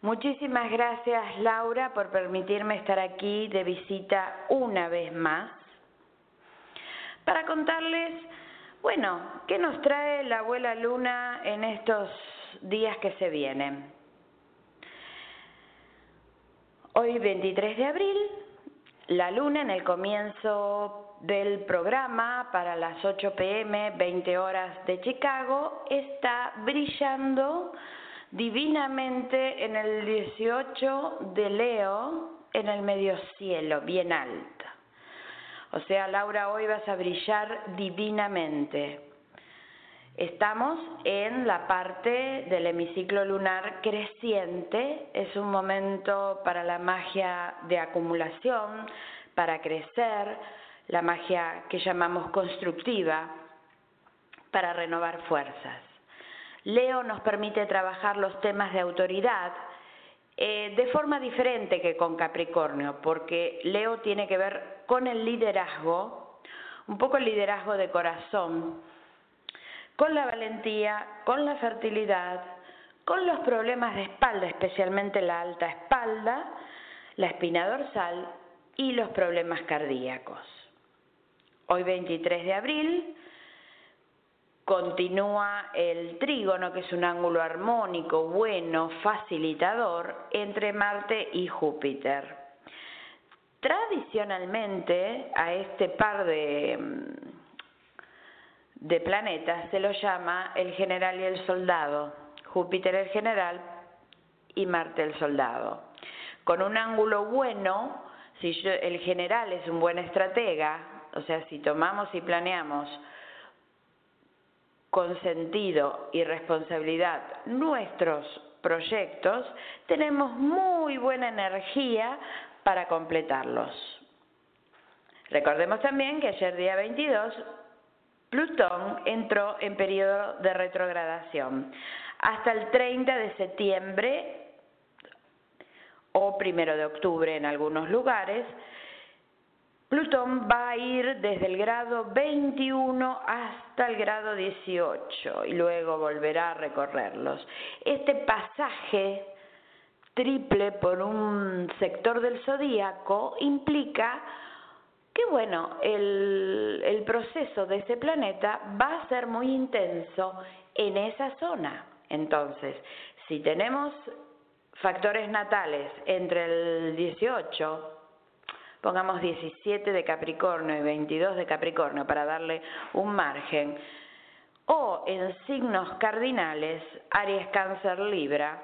Muchísimas gracias Laura por permitirme estar aquí de visita una vez más para contarles, bueno, qué nos trae la abuela Luna en estos días que se vienen. Hoy 23 de abril, la luna en el comienzo del programa para las 8 pm, 20 horas de Chicago, está brillando divinamente en el 18 de Leo, en el medio cielo, bien alta. O sea, Laura, hoy vas a brillar divinamente. Estamos en la parte del hemiciclo lunar creciente, es un momento para la magia de acumulación, para crecer, la magia que llamamos constructiva, para renovar fuerzas. Leo nos permite trabajar los temas de autoridad eh, de forma diferente que con Capricornio, porque Leo tiene que ver con el liderazgo, un poco el liderazgo de corazón, con la valentía, con la fertilidad, con los problemas de espalda, especialmente la alta espalda, la espina dorsal y los problemas cardíacos. Hoy 23 de abril continúa el trígono, que es un ángulo armónico, bueno, facilitador, entre Marte y Júpiter. Tradicionalmente a este par de, de planetas se lo llama el general y el soldado, Júpiter el general y Marte el soldado. Con un ángulo bueno, si yo- el general es un buen estratega, o sea, si tomamos y planeamos con sentido y responsabilidad nuestros proyectos, tenemos muy buena energía para completarlos. Recordemos también que ayer día 22 Plutón entró en periodo de retrogradación. Hasta el 30 de septiembre o primero de octubre en algunos lugares, Plutón va a ir desde el grado 21 hasta el grado 18 y luego volverá a recorrerlos. Este pasaje triple por un sector del zodíaco implica que bueno, el, el, proceso de ese planeta va a ser muy intenso en esa zona. Entonces, si tenemos factores natales entre el 18, pongamos 17 de Capricornio y 22 de Capricornio para darle un margen, o en signos cardinales, Aries, Cáncer, Libra,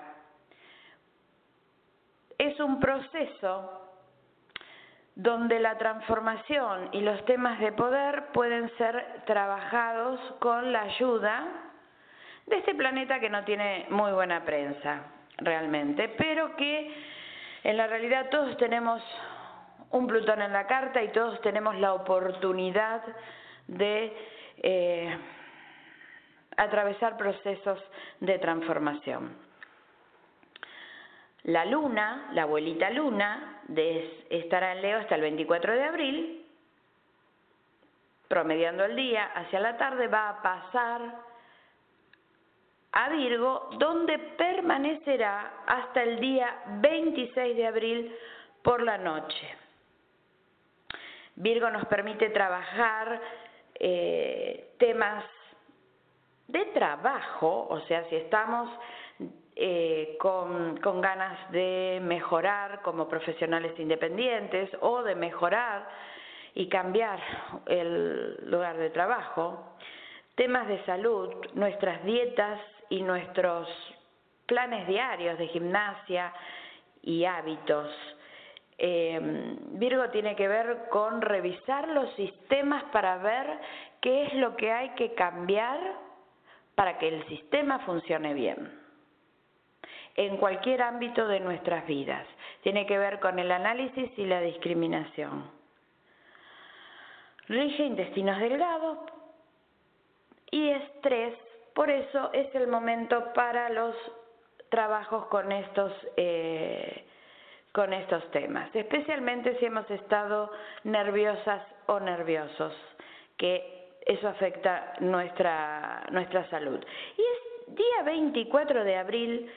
es un proceso donde la transformación y los temas de poder pueden ser trabajados con la ayuda de este planeta que no tiene muy buena prensa realmente, pero que en la realidad todos tenemos un Plutón en la carta y todos tenemos la oportunidad de eh, atravesar procesos de transformación. La luna, la abuelita luna, estará en Leo hasta el 24 de abril, promediando el día, hacia la tarde va a pasar a Virgo, donde permanecerá hasta el día 26 de abril por la noche. Virgo nos permite trabajar eh, temas de trabajo, o sea, si estamos eh, con, con ganas de mejorar como profesionales independientes o de mejorar y cambiar el lugar de trabajo, temas de salud, nuestras dietas y nuestros planes diarios de gimnasia y hábitos. Eh, Virgo tiene que ver con revisar los sistemas para ver qué es lo que hay que cambiar para que el sistema funcione bien en cualquier ámbito de nuestras vidas. Tiene que ver con el análisis y la discriminación. Rige intestinos delgados y estrés por eso es el momento para los trabajos con estos, eh, con estos temas, especialmente si hemos estado nerviosas o nerviosos, que eso afecta nuestra, nuestra salud. Y es día 24 de abril,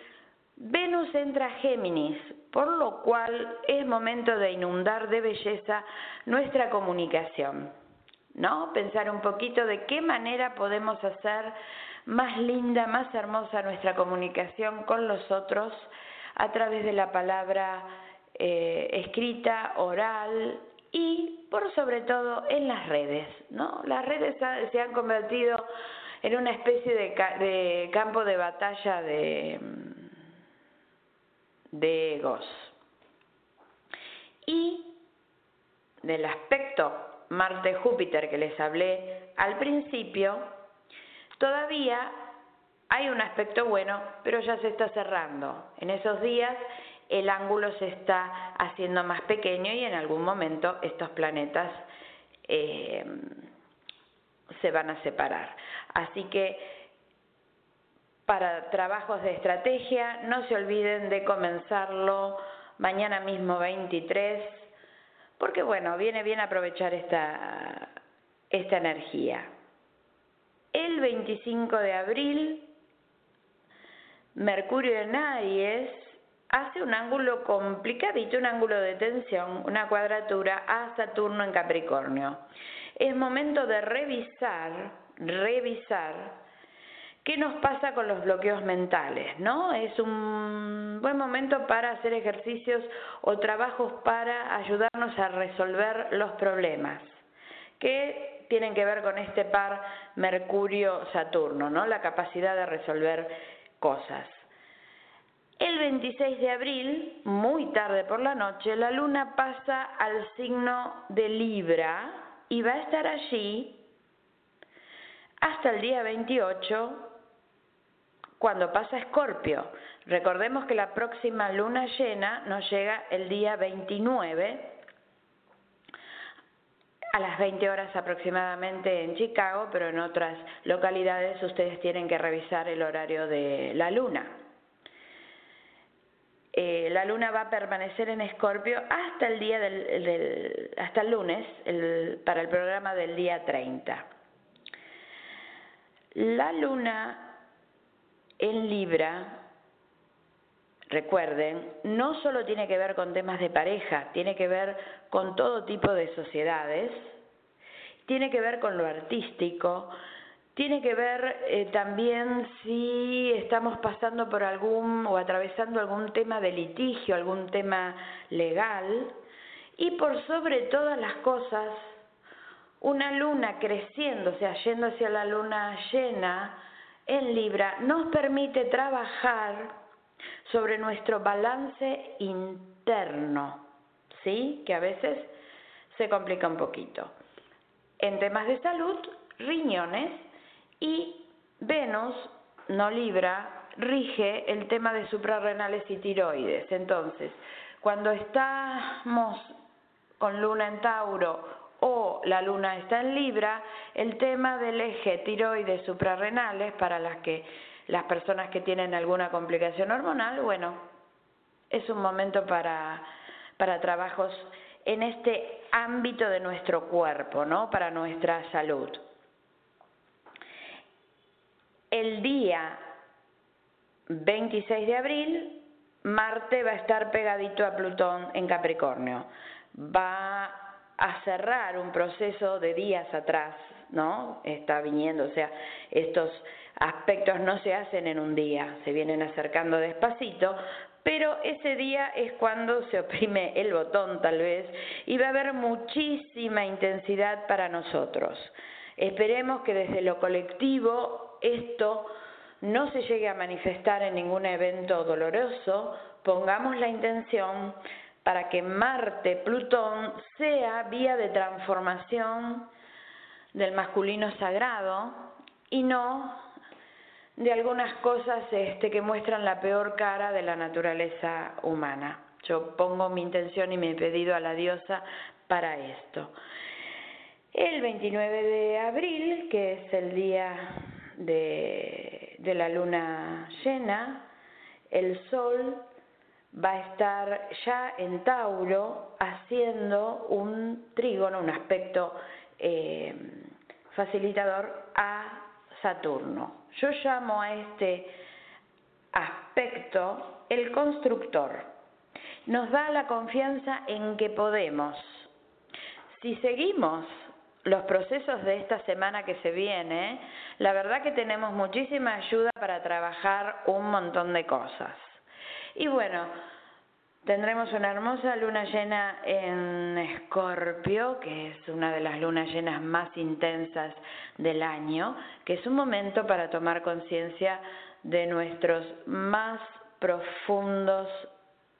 Venus entra a Géminis, por lo cual es momento de inundar de belleza nuestra comunicación. ¿No? Pensar un poquito de qué manera podemos hacer más linda, más hermosa nuestra comunicación con los otros a través de la palabra eh, escrita, oral y por sobre todo en las redes. ¿no? Las redes se han convertido en una especie de, campo de batalla de, de egos. Y del aspecto Marte-Júpiter que les hablé al principio, Todavía hay un aspecto bueno, pero ya se está cerrando. En esos días el ángulo se está haciendo más pequeño y en algún momento estos planetas eh, se van a separar. Así que para trabajos de estrategia no se olviden de comenzarlo mañana mismo 23, porque bueno, viene bien aprovechar esta, esta energía. El 25 de abril, Mercurio en Aries hace un ángulo complicadito, un ángulo de tensión, una cuadratura a Saturno en Capricornio. Es momento de revisar, revisar qué nos pasa con los bloqueos mentales, ¿no? Es un buen momento para hacer ejercicios o trabajos para ayudarnos a resolver los problemas. Que tienen que ver con este par Mercurio-Saturno, ¿no? La capacidad de resolver cosas. El 26 de abril, muy tarde por la noche, la luna pasa al signo de Libra y va a estar allí hasta el día 28 cuando pasa Escorpio. Recordemos que la próxima luna llena nos llega el día 29 a las 20 horas aproximadamente en Chicago, pero en otras localidades ustedes tienen que revisar el horario de la luna. Eh, la luna va a permanecer en Escorpio hasta el día del, hasta el lunes para el programa del día 30. La luna en Libra recuerden, no solo tiene que ver con temas de pareja, tiene que ver con todo tipo de sociedades, tiene que ver con lo artístico, tiene que ver eh, también si estamos pasando por algún o atravesando algún tema de litigio, algún tema legal, y por sobre todas las cosas, una luna creciendo, o sea, yendo hacia la luna llena en Libra, nos permite trabajar sobre nuestro balance interno, ¿sí? Que a veces se complica un poquito. En temas de salud, riñones y Venus, no Libra, rige el tema de suprarrenales y tiroides. Entonces, cuando estamos con luna en Tauro o la luna está en Libra, el tema del eje tiroides suprarrenales para las que las personas que tienen alguna complicación hormonal, bueno, es un momento para, para trabajos en este ámbito de nuestro cuerpo, ¿no? Para nuestra salud. El día 26 de abril, Marte va a estar pegadito a Plutón en Capricornio. Va a cerrar un proceso de días atrás, ¿no? Está viniendo, o sea, estos aspectos no se hacen en un día, se vienen acercando despacito, pero ese día es cuando se oprime el botón tal vez y va a haber muchísima intensidad para nosotros. Esperemos que desde lo colectivo esto no se llegue a manifestar en ningún evento doloroso, pongamos la intención para que Marte, Plutón, sea vía de transformación del masculino sagrado y no de algunas cosas este, que muestran la peor cara de la naturaleza humana. Yo pongo mi intención y mi pedido a la diosa para esto. El 29 de abril, que es el día de, la luna llena, el sol va a estar ya en Tauro haciendo un trígono, un aspecto eh, facilitador a Saturno. Yo llamo a este aspecto el constructor. Nos da la confianza en que podemos. Si seguimos los procesos de esta semana que se viene, la verdad que tenemos muchísima ayuda para trabajar un montón de cosas. Y bueno, Tendremos una hermosa luna llena en Escorpio, que es una de las lunas llenas más intensas del año, que es un momento para tomar conciencia de nuestros más profundos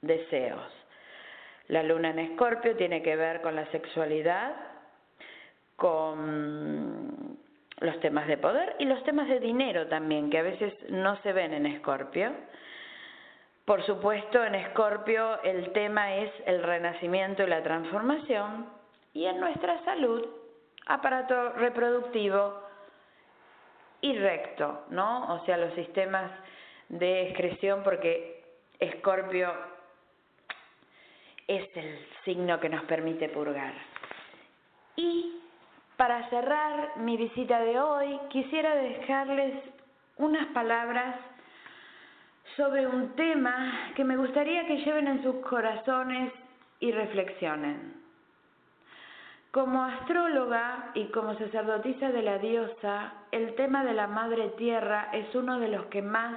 deseos. La luna en Escorpio tiene que ver con la sexualidad, con los temas de poder y los temas de dinero también, que a veces no se ven en Escorpio. Por supuesto, en Escorpio el tema es el renacimiento y la transformación y en nuestra salud, aparato reproductivo y recto, ¿no? O sea, los sistemas de excreción porque Escorpio es el signo que nos permite purgar. Y para cerrar mi visita de hoy, quisiera dejarles unas palabras sobre un tema que me gustaría que lleven en sus corazones y reflexionen. Como astróloga y como sacerdotisa de la diosa, el tema de la Madre Tierra es uno de los que más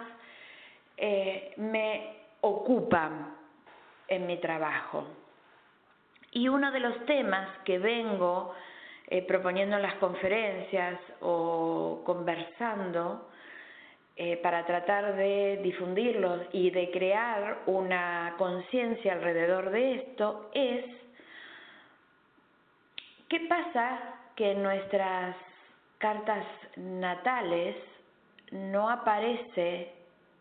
eh, me ocupan en mi trabajo. Y uno de los temas que vengo eh, proponiendo en las conferencias o conversando eh, para tratar de difundirlos y de crear una conciencia alrededor de esto es qué pasa que en nuestras cartas natales no aparece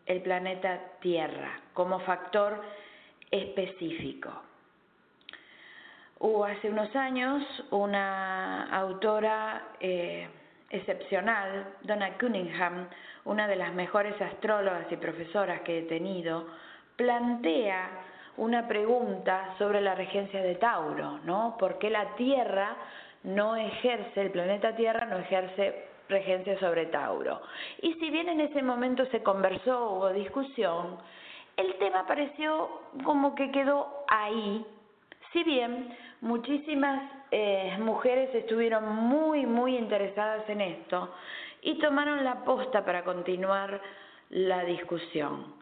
el planeta Tierra como factor específico. Hubo hace unos años una autora eh, excepcional, Donna Cunningham, una de las mejores astrólogas y profesoras que he tenido, plantea una pregunta sobre la regencia de Tauro, ¿no? ¿Por qué la Tierra no ejerce, el planeta Tierra no ejerce regencia sobre Tauro? Y si bien en ese momento se conversó, hubo discusión, el tema pareció como que quedó ahí, si bien muchísimas eh, mujeres estuvieron muy, muy interesadas en esto y tomaron la posta para continuar la discusión.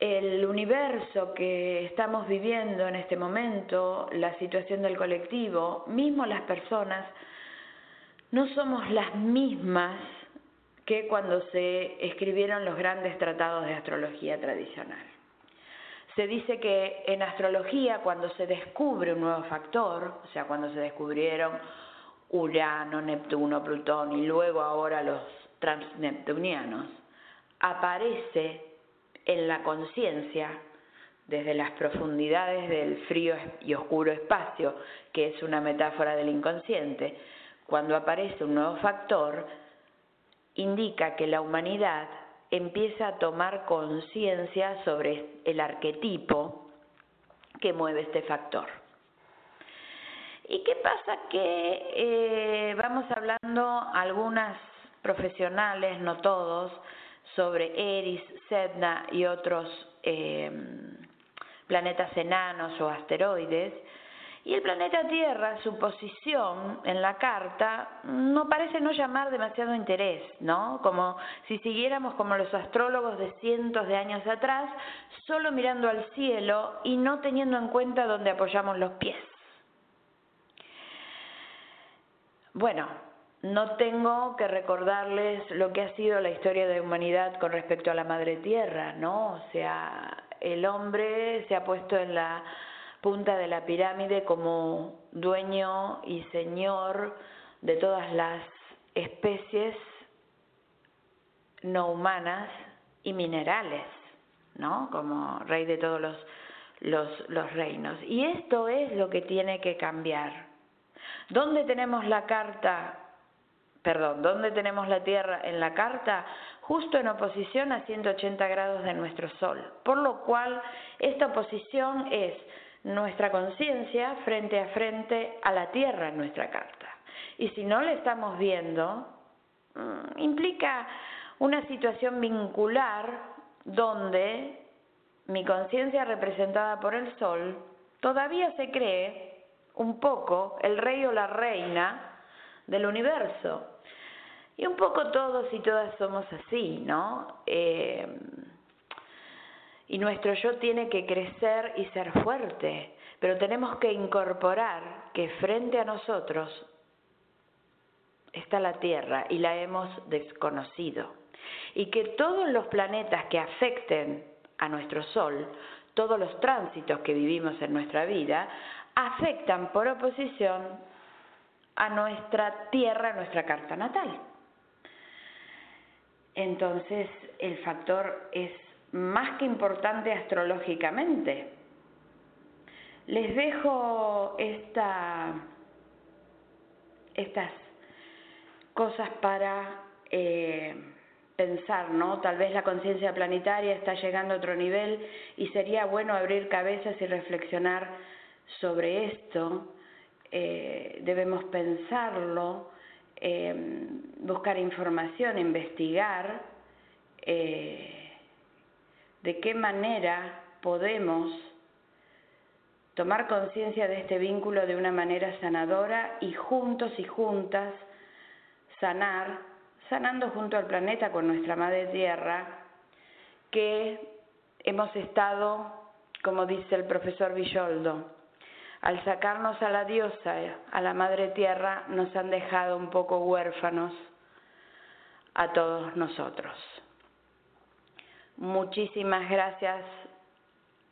El universo que estamos viviendo en este momento, la situación del colectivo, mismo las personas, no somos las mismas que cuando se escribieron los grandes tratados de astrología tradicional. Se dice que en astrología cuando se descubre un nuevo factor, o sea, cuando se descubrieron Urano, Neptuno, Plutón y luego ahora los transneptunianos, aparece en la conciencia desde las profundidades del frío y oscuro espacio, que es una metáfora del inconsciente, cuando aparece un nuevo factor, indica que la humanidad empieza a tomar conciencia sobre el arquetipo que mueve este factor. ¿Y qué pasa? Que eh, vamos hablando algunas profesionales, no todos, sobre Eris, Sedna y otros eh, planetas enanos o asteroides, y el planeta Tierra, su posición en la carta, no parece no llamar demasiado interés, ¿no? Como si siguiéramos como los astrólogos de cientos de años atrás, solo mirando al cielo y no teniendo en cuenta dónde apoyamos los pies. Bueno, no tengo que recordarles lo que ha sido la historia de la humanidad con respecto a la Madre Tierra, ¿no? O sea, el hombre se ha puesto en la punta de la pirámide como dueño y señor de todas las especies no humanas y minerales, ¿no? Como rey de todos los, los, los reinos. Y esto es lo que tiene que cambiar. ¿Dónde tenemos la carta? Perdón, ¿dónde tenemos la Tierra en la carta? Justo en oposición a 180 grados de nuestro Sol. Por lo cual, esta oposición es nuestra conciencia frente a frente a la Tierra en nuestra carta. Y si no la estamos viendo, mm, implica una situación vincular donde mi conciencia representada por el Sol todavía se cree un poco el rey o la reina del universo. Y un poco todos y todas somos así, ¿no? Eh, y nuestro yo tiene que crecer y ser fuerte, pero tenemos que incorporar que frente a nosotros está la Tierra y la hemos desconocido. Y que todos los planetas que afecten a nuestro Sol, todos los tránsitos que vivimos en nuestra vida, afectan por oposición a nuestra Tierra, a nuestra carta natal. Entonces el factor es más que importante astrológicamente. Les dejo esta, estas cosas para eh, pensar, ¿no? Tal vez la conciencia planetaria está llegando a otro nivel y sería bueno abrir cabezas y reflexionar sobre esto. Eh, debemos pensarlo, eh, buscar información, investigar. Eh, de qué manera podemos tomar conciencia de este vínculo de una manera sanadora y juntos y juntas sanar, sanando junto al planeta con nuestra Madre Tierra, que hemos estado, como dice el profesor Villoldo, al sacarnos a la diosa, a la Madre Tierra, nos han dejado un poco huérfanos a todos nosotros. Muchísimas gracias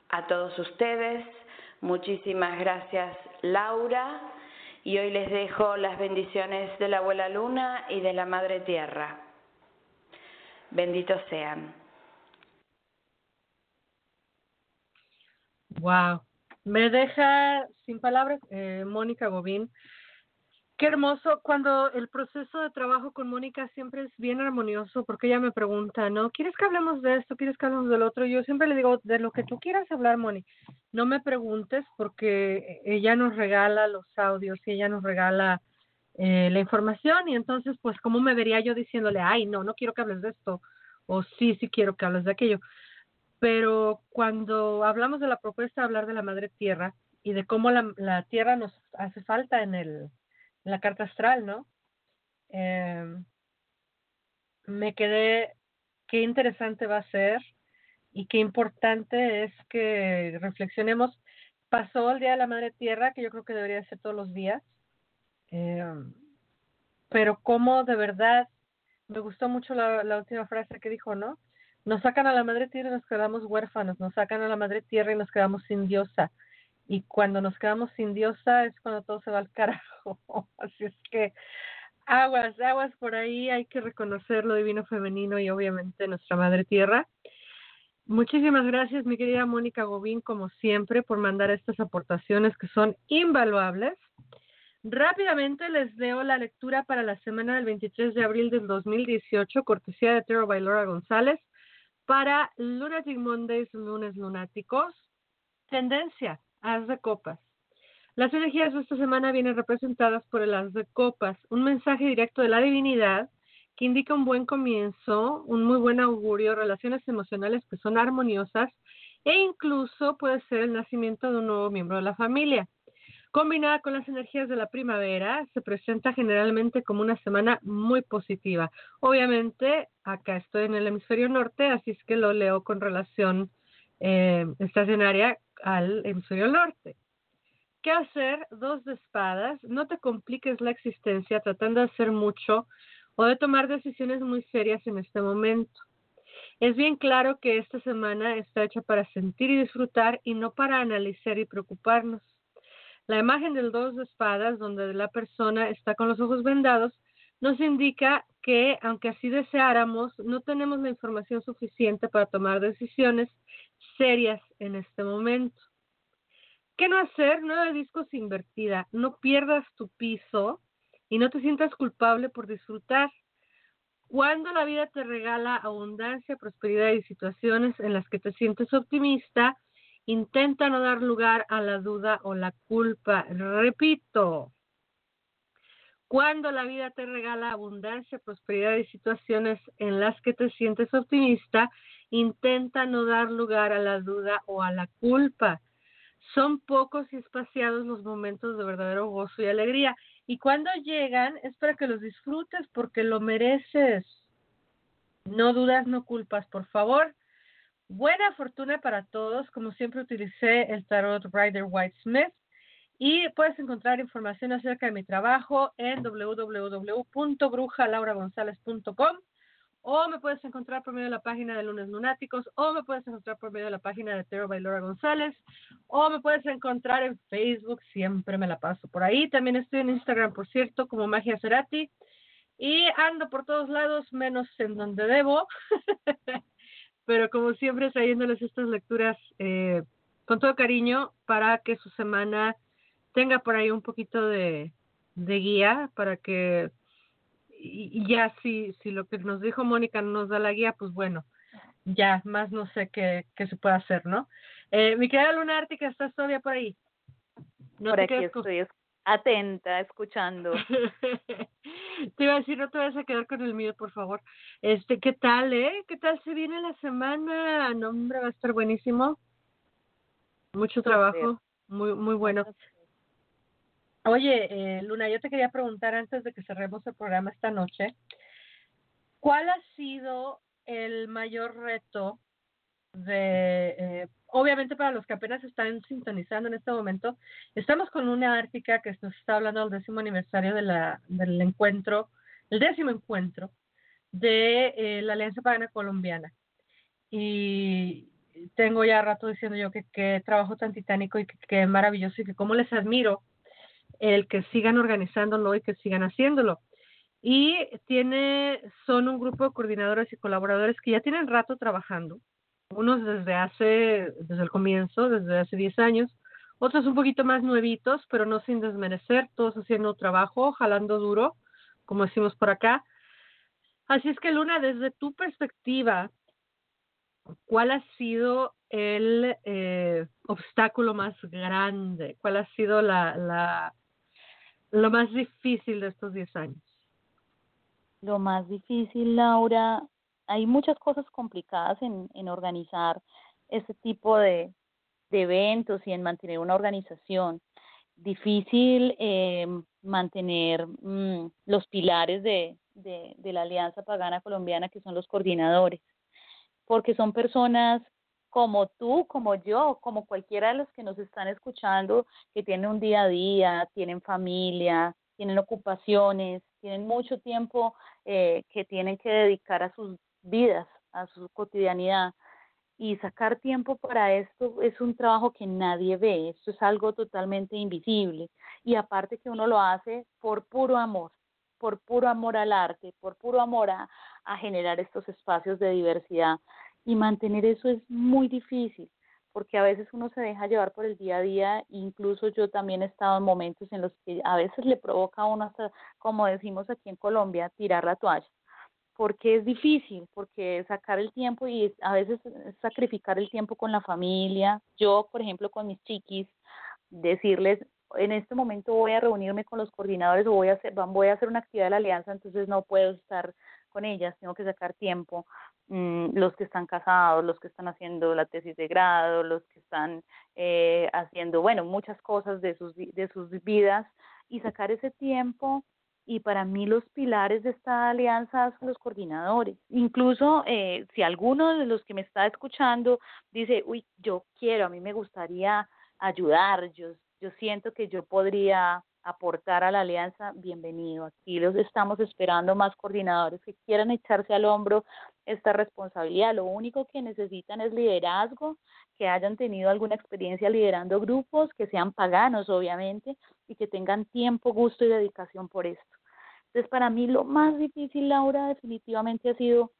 a todos ustedes, muchísimas gracias Laura y hoy les dejo las bendiciones de la abuela luna y de la madre tierra. Benditos sean. Wow, Me deja sin palabras eh, Mónica Gobín. Qué hermoso cuando el proceso de trabajo con Mónica siempre es bien armonioso porque ella me pregunta, ¿no? ¿Quieres que hablemos de esto? ¿Quieres que hablemos del otro? Yo siempre le digo, de lo que tú quieras hablar, Moni, no me preguntes porque ella nos regala los audios y ella nos regala eh, la información y entonces, pues, ¿cómo me vería yo diciéndole, ay, no, no quiero que hables de esto? O sí, sí quiero que hables de aquello. Pero cuando hablamos de la propuesta de hablar de la madre tierra y de cómo la, la tierra nos hace falta en el la carta astral, ¿no? Eh, me quedé, qué interesante va a ser y qué importante es que reflexionemos. Pasó el Día de la Madre Tierra, que yo creo que debería ser todos los días, eh, pero cómo de verdad, me gustó mucho la, la última frase que dijo, ¿no? Nos sacan a la Madre Tierra y nos quedamos huérfanos, nos sacan a la Madre Tierra y nos quedamos sin diosa y cuando nos quedamos sin diosa es cuando todo se va al carajo. Así es que aguas, aguas por ahí, hay que reconocer lo divino femenino y obviamente nuestra madre tierra. Muchísimas gracias, mi querida Mónica Gobín, como siempre, por mandar estas aportaciones que son invaluables. Rápidamente les leo la lectura para la semana del 23 de abril del 2018, cortesía de Tero Bailora González, para Lunatic Mondays, lunes lunáticos. Tendencia, As de copas. Las energías de esta semana vienen representadas por el As de copas, un mensaje directo de la divinidad que indica un buen comienzo, un muy buen augurio, relaciones emocionales que son armoniosas e incluso puede ser el nacimiento de un nuevo miembro de la familia. Combinada con las energías de la primavera, se presenta generalmente como una semana muy positiva. Obviamente, acá estoy en el hemisferio norte, así es que lo leo con relación eh, estacionaria al hemisferio norte. ¿Qué hacer? Dos de espadas. No te compliques la existencia tratando de hacer mucho o de tomar decisiones muy serias en este momento. Es bien claro que esta semana está hecha para sentir y disfrutar y no para analizar y preocuparnos. La imagen del dos de espadas, donde la persona está con los ojos vendados, nos indica que, aunque así deseáramos, no tenemos la información suficiente para tomar decisiones serias en este momento. ¿Qué no hacer? Nueve discos invertida. No pierdas tu piso y no te sientas culpable por disfrutar. Cuando la vida te regala abundancia, prosperidad y situaciones en las que te sientes optimista, intenta no dar lugar a la duda o la culpa. Repito, cuando la vida te regala abundancia, prosperidad y situaciones en las que te sientes optimista, intenta no dar lugar a la duda o a la culpa. Son pocos y espaciados los momentos de verdadero gozo y alegría. Y cuando llegan es para que los disfrutes porque lo mereces. No dudas, no culpas, por favor. Buena fortuna para todos. Como siempre utilicé el tarot Rider White Smith. Y puedes encontrar información acerca de mi trabajo en www.brujalauragonzalez.com o me puedes encontrar por medio de la página de Lunes Lunáticos, o me puedes encontrar por medio de la página de Tero Bailora González, o me puedes encontrar en Facebook, siempre me la paso por ahí. También estoy en Instagram, por cierto, como Magia Cerati, y ando por todos lados, menos en donde debo. Pero como siempre, trayéndoles estas lecturas eh, con todo cariño para que su semana tenga por ahí un poquito de, de guía para que y, ya si, si lo que nos dijo Mónica nos da la guía, pues bueno, ya más no sé qué, qué se puede hacer, ¿no? Eh, mi querida Luna Ártica, ¿estás todavía por ahí? No por aquí estoy atenta, escuchando. te iba a decir, no te vas a quedar con el mío, por favor. Este, ¿qué tal, eh? ¿Qué tal se viene la semana? No, hombre, va a estar buenísimo. Mucho trabajo, muy muy bueno. Oye, eh, Luna, yo te quería preguntar antes de que cerremos el programa esta noche, ¿cuál ha sido el mayor reto de, eh, obviamente para los que apenas están sintonizando en este momento, estamos con una ártica que nos está hablando del décimo aniversario de la, del encuentro, el décimo encuentro de eh, la Alianza Pagana Colombiana. Y tengo ya rato diciendo yo que qué trabajo tan titánico y que, maravilloso y que cómo les admiro el que sigan organizándolo y que sigan haciéndolo. Y tiene, son un grupo de coordinadores y colaboradores que ya tienen rato trabajando, unos desde hace, desde el comienzo, desde hace 10 años, otros un poquito más nuevitos, pero no sin desmerecer, todos haciendo trabajo, jalando duro, como decimos por acá. Así es que Luna, desde tu perspectiva, ¿cuál ha sido el eh, obstáculo más grande? ¿Cuál ha sido la, la, lo más difícil de estos 10 años? Lo más difícil, Laura, hay muchas cosas complicadas en, en organizar este tipo de, de eventos y en mantener una organización. Difícil eh, mantener mm, los pilares de, de, de la Alianza Pagana Colombiana, que son los coordinadores, porque son personas como tú, como yo, como cualquiera de los que nos están escuchando, que tienen un día a día, tienen familia, tienen ocupaciones, tienen mucho tiempo eh, que tienen que dedicar a sus vidas, a su cotidianidad. Y sacar tiempo para esto es un trabajo que nadie ve, esto es algo totalmente invisible. Y aparte que uno lo hace por puro amor, por puro amor al arte, por puro amor a, a generar estos espacios de diversidad. Y mantener eso es muy difícil, porque a veces uno se deja llevar por el día a día, incluso yo también he estado en momentos en los que a veces le provoca a uno, hasta, como decimos aquí en Colombia, tirar la toalla porque es difícil, porque sacar el tiempo y a veces sacrificar el tiempo con la familia, yo por ejemplo con mis chiquis, decirles, en este momento voy a reunirme con los coordinadores o voy a hacer, voy a hacer una actividad de la alianza, entonces no puedo estar con ellas, tengo que sacar tiempo, mm, los que están casados, los que están haciendo la tesis de grado, los que están eh, haciendo, bueno, muchas cosas de sus, de sus vidas y sacar ese tiempo y para mí los pilares de esta alianza son los coordinadores. Incluso eh, si alguno de los que me está escuchando dice, uy, yo quiero, a mí me gustaría ayudar, yo, yo siento que yo podría aportar a la alianza, bienvenido. Aquí los estamos esperando más coordinadores que quieran echarse al hombro esta responsabilidad. Lo único que necesitan es liderazgo, que hayan tenido alguna experiencia liderando grupos, que sean paganos, obviamente, y que tengan tiempo, gusto y dedicación por esto. Entonces, para mí lo más difícil, Laura, definitivamente ha sido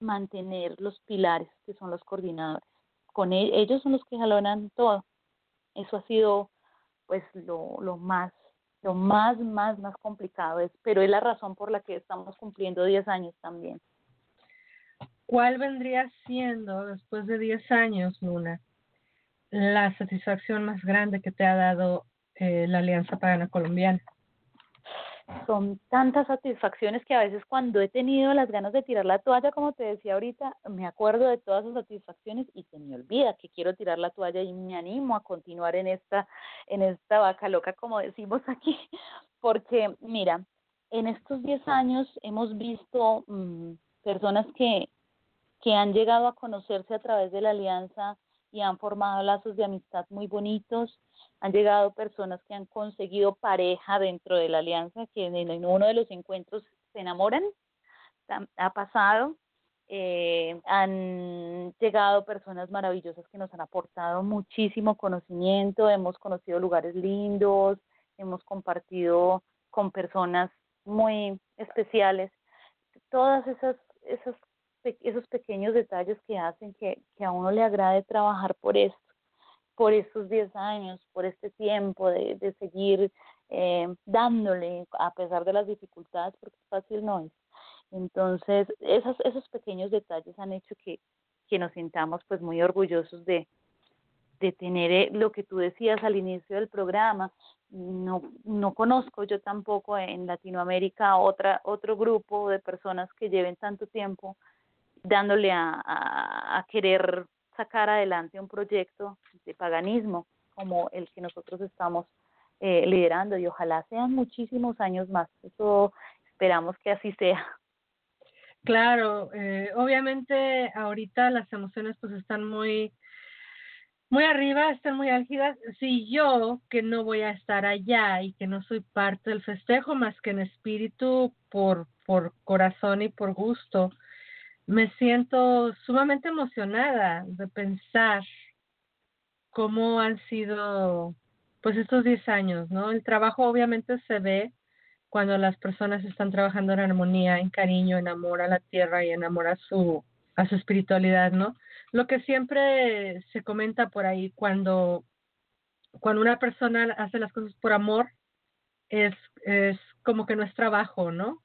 mantener los pilares, que son los coordinadores. Con e-, ellos son los que jalonan todo. Eso ha sido, pues, lo, lo más lo más, más, más complicado es, pero es la razón por la que estamos cumpliendo 10 años también. ¿Cuál vendría siendo, después de 10 años, Luna, la satisfacción más grande que te ha dado eh, la Alianza Pagana Colombiana? Son tantas satisfacciones que a veces cuando he tenido las ganas de tirar la toalla, como te decía ahorita, me acuerdo de todas esas satisfacciones y se me olvida que quiero tirar la toalla y me animo a continuar en esta, en esta vaca loca, como decimos aquí, porque mira, en estos 10 años hemos visto mm, personas que, que han llegado a conocerse a través de la alianza y han formado lazos de amistad muy bonitos, han llegado personas que han conseguido pareja dentro de la alianza, que en uno de los encuentros se enamoran, ha pasado, eh, han llegado personas maravillosas que nos han aportado muchísimo conocimiento, hemos conocido lugares lindos, hemos compartido con personas muy especiales, todas esas, esas esos pequeños detalles que hacen que, que a uno le agrade trabajar por esto por estos 10 años, por este tiempo de, de seguir eh, dándole a pesar de las dificultades, porque fácil no es. Entonces, esos, esos pequeños detalles han hecho que, que nos sintamos pues muy orgullosos de, de tener eh, lo que tú decías al inicio del programa. No, no conozco yo tampoco en Latinoamérica otra, otro grupo de personas que lleven tanto tiempo dándole a, a, a querer sacar adelante un proyecto de paganismo como el que nosotros estamos eh, liderando y ojalá sean muchísimos años más. Eso esperamos que así sea. Claro, eh, obviamente ahorita las emociones pues están muy muy arriba, están muy álgidas. Si yo, que no voy a estar allá y que no soy parte del festejo más que en espíritu, por, por corazón y por gusto, me siento sumamente emocionada de pensar cómo han sido pues estos 10 años, ¿no? El trabajo obviamente se ve cuando las personas están trabajando en armonía, en cariño, en amor a la tierra y en amor a su a su espiritualidad, ¿no? Lo que siempre se comenta por ahí cuando cuando una persona hace las cosas por amor, es, es como que no es trabajo, ¿no?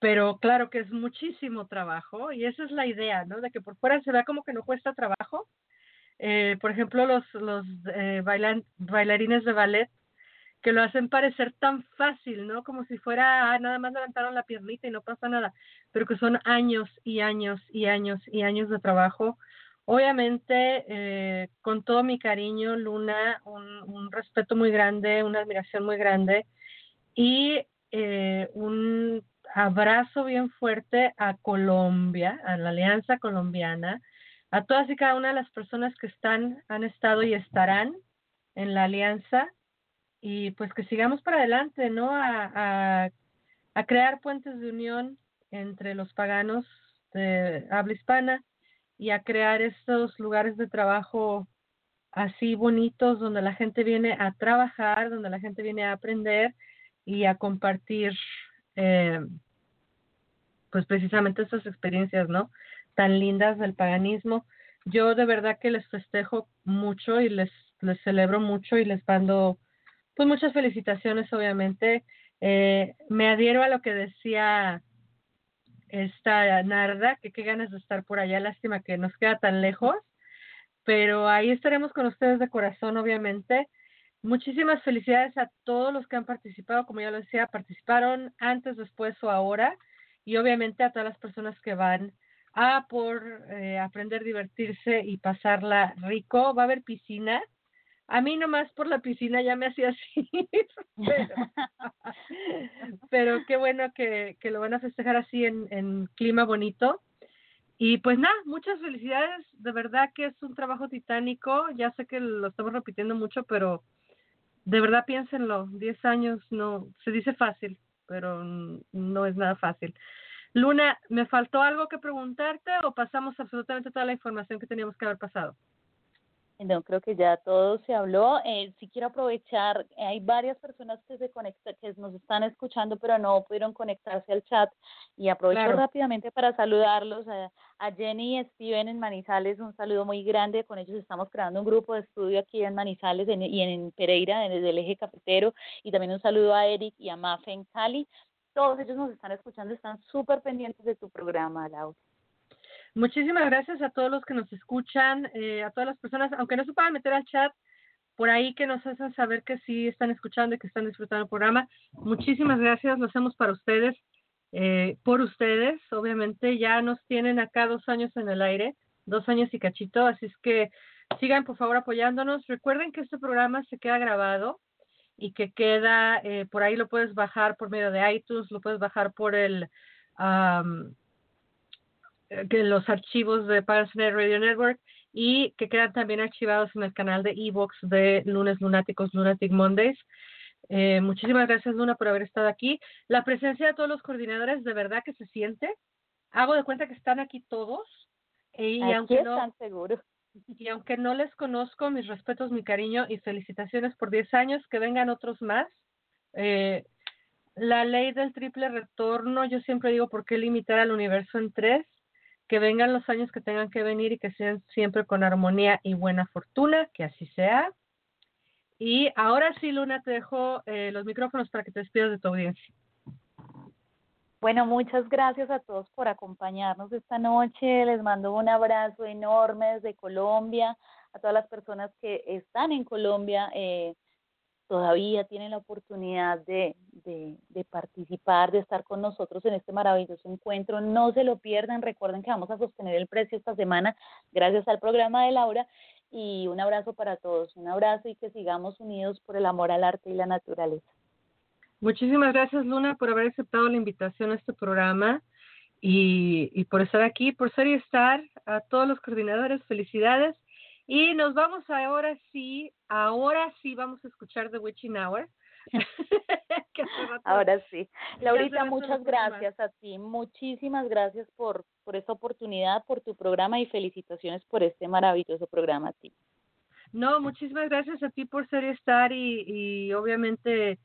Pero claro que es muchísimo trabajo y esa es la idea, ¿no? De que por fuera se vea como que no cuesta trabajo. Eh, por ejemplo, los, los eh, bailarines de ballet que lo hacen parecer tan fácil, ¿no? Como si fuera, ah, nada más levantaron la piernita y no pasa nada, pero que son años y años y años y años de trabajo. Obviamente, eh, con todo mi cariño, Luna, un, un, respeto muy grande, una admiración muy grande y eh, un abrazo bien fuerte a Colombia, a la Alianza Colombiana, a todas y cada una de las personas que están, han estado y estarán en la Alianza y pues que sigamos para adelante, ¿no? A, a, a crear puentes de unión entre los paganos de habla hispana y a crear estos lugares de trabajo así bonitos donde la gente viene a trabajar, donde la gente viene a aprender y a compartir eh, pues precisamente estas experiencias, ¿no? Tan lindas del paganismo. Yo de verdad que les festejo mucho y les, les celebro mucho y les mando pues muchas felicitaciones, obviamente. Eh, me adhiero a lo que decía esta Narda, que qué ganas de estar por allá, lástima que nos queda tan lejos, pero ahí estaremos con ustedes de corazón, obviamente. Muchísimas felicidades a todos los que han participado, como ya lo decía, participaron antes, después o ahora, y obviamente a todas las personas que van a por eh, aprender, divertirse y pasarla rico. Va a haber piscina, a mí nomás por la piscina ya me hacía así, pero, qué bueno que, que, lo van a festejar así en, en clima bonito. Y pues nada, muchas felicidades, de verdad que es un trabajo titánico, ya sé que lo estamos repitiendo mucho, pero de verdad piénsenlo, 10 años no, se dice fácil, pero no es nada fácil. Luna, ¿me faltó algo que preguntarte o pasamos absolutamente toda la información que teníamos que haber pasado? No, creo que ya todo se habló. Eh, si quiero aprovechar, hay varias personas que se conectan, que nos están escuchando, pero no pudieron conectarse al chat. Y aprovecho rápidamente para saludarlos a, a, Jenny y Steven en Manizales. Un saludo muy grande. Con ellos estamos creando un grupo de estudio aquí en Manizales y en Pereira, desde el eje cafetero. Y también un saludo a Eric y a Mafe en Cali. Todos ellos nos están escuchando, están súper pendientes de tu programa, Laura. Muchísimas gracias a todos los que nos escuchan, eh, a todas las personas, aunque no se puedan meter al chat, por ahí que nos hacen saber que sí están escuchando y que están disfrutando el programa. Muchísimas gracias, lo hacemos para ustedes, eh, por ustedes. Obviamente ya nos tienen acá dos años en el aire, dos años y cachito, así es que sigan por favor apoyándonos. Recuerden que este programa se queda grabado y que queda, eh, por ahí lo puedes bajar por medio de iTunes, lo puedes bajar por el que los archivos de Parasnet Radio Network y que quedan también archivados en el canal de Evox de Lunes Lunáticos, Lunatic Mondays. Eh, muchísimas gracias, Luna, por haber estado aquí. La presencia de todos los coordinadores, de verdad que se siente. Hago de cuenta que están aquí todos. Y aunque no, Y aunque no les conozco, mis respetos, mi cariño y felicitaciones por 10 años, que vengan otros más. Eh, la ley del triple retorno, yo siempre digo, ¿por qué limitar al universo en tres? Que vengan los años que tengan que venir y que sean siempre con armonía y buena fortuna, que así sea. Y ahora sí, Luna, te dejo eh, los micrófonos para que te despidas de tu audiencia. Bueno, muchas gracias a todos por acompañarnos esta noche. Les mando un abrazo enorme desde Colombia, a todas las personas que están en Colombia. Eh, todavía tienen la oportunidad de, de, participar, de estar con nosotros en este maravilloso encuentro. No se lo pierdan, recuerden que vamos a sostener el precio esta semana gracias al programa de Laura y un abrazo para todos, un abrazo y que sigamos unidos por el amor al arte y la naturaleza. Muchísimas gracias Luna por haber aceptado la invitación a este programa y, y por estar aquí, por ser y estar. A todos los coordinadores, felicidades y nos vamos ahora sí, ahora sí vamos a escuchar The Witching Hour. ahora sí. Laurita, muchas gracias a ti. Muchísimas gracias por, por esta oportunidad, por tu programa y felicitaciones por este maravilloso programa a ti. No, muchísimas gracias a ti por ser y estar y, y obviamente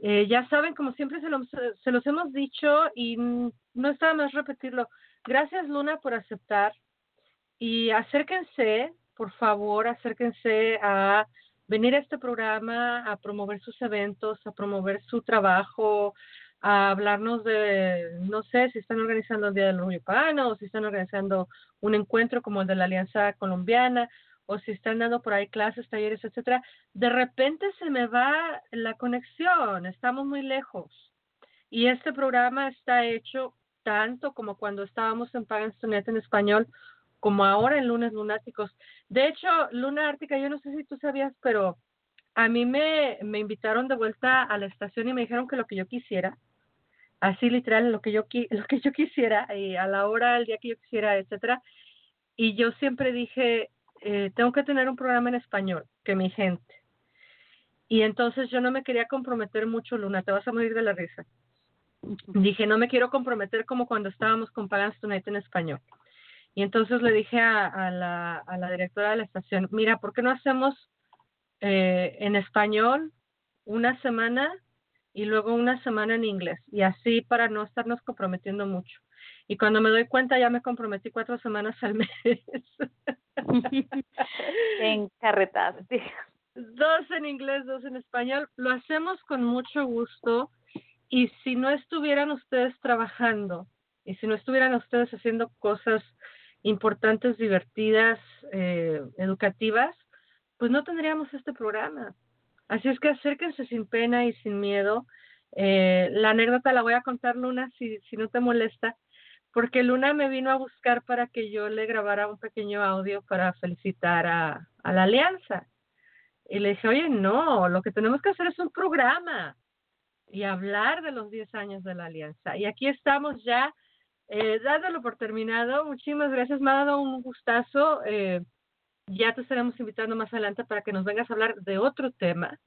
eh, ya saben, como siempre se los, se los hemos dicho y no está más repetirlo. Gracias Luna por aceptar y acérquense, por favor, acérquense a venir a este programa a promover sus eventos, a promover su trabajo, a hablarnos de, no sé, si están organizando el Día del Orgullo Pagano o si están organizando un encuentro como el de la Alianza Colombiana o si están dando por ahí clases, talleres, etcétera. De repente se me va la conexión, estamos muy lejos. Y este programa está hecho tanto como cuando estábamos en Paganstonet en español, como ahora en Lunes Lunáticos. De hecho, Luna Ártica, yo no sé si tú sabías, pero a mí me, me invitaron de vuelta a la estación y me dijeron que lo que yo quisiera, así literal, lo que yo, lo que yo quisiera, y a la hora, el día que yo quisiera, etcétera. Y yo siempre dije, eh, tengo que tener un programa en español, que mi gente. Y entonces yo no me quería comprometer mucho, Luna, te vas a morir de la risa. Dije, no me quiero comprometer como cuando estábamos con Pagans Tonight en español. Y entonces le dije a, la, a la directora de la estación, mira, ¿por qué no hacemos eh, en español una semana y luego una semana en inglés? Y así para no estarnos comprometiendo mucho. Y cuando me doy cuenta ya me comprometí cuatro semanas al mes. encarretaste. Dos en inglés, dos en español. Lo hacemos con mucho gusto y si no estuvieran ustedes trabajando y si no estuvieran ustedes haciendo cosas importantes, divertidas, eh, educativas, pues no tendríamos este programa. Así es que acérquense sin pena y sin miedo. Eh, la anécdota la voy a contar, Luna, si, si no te molesta, porque Luna me vino a buscar para que yo le grabara un pequeño audio para felicitar a, a la alianza. Y le dije, oye, no, lo que tenemos que hacer es un programa y hablar de los 10 años de la alianza. Y aquí estamos ya, eh, dándolo por terminado. Muchísimas gracias, me ha dado un gustazo. Eh, ya te estaremos invitando más adelante para que nos vengas a hablar de otro tema,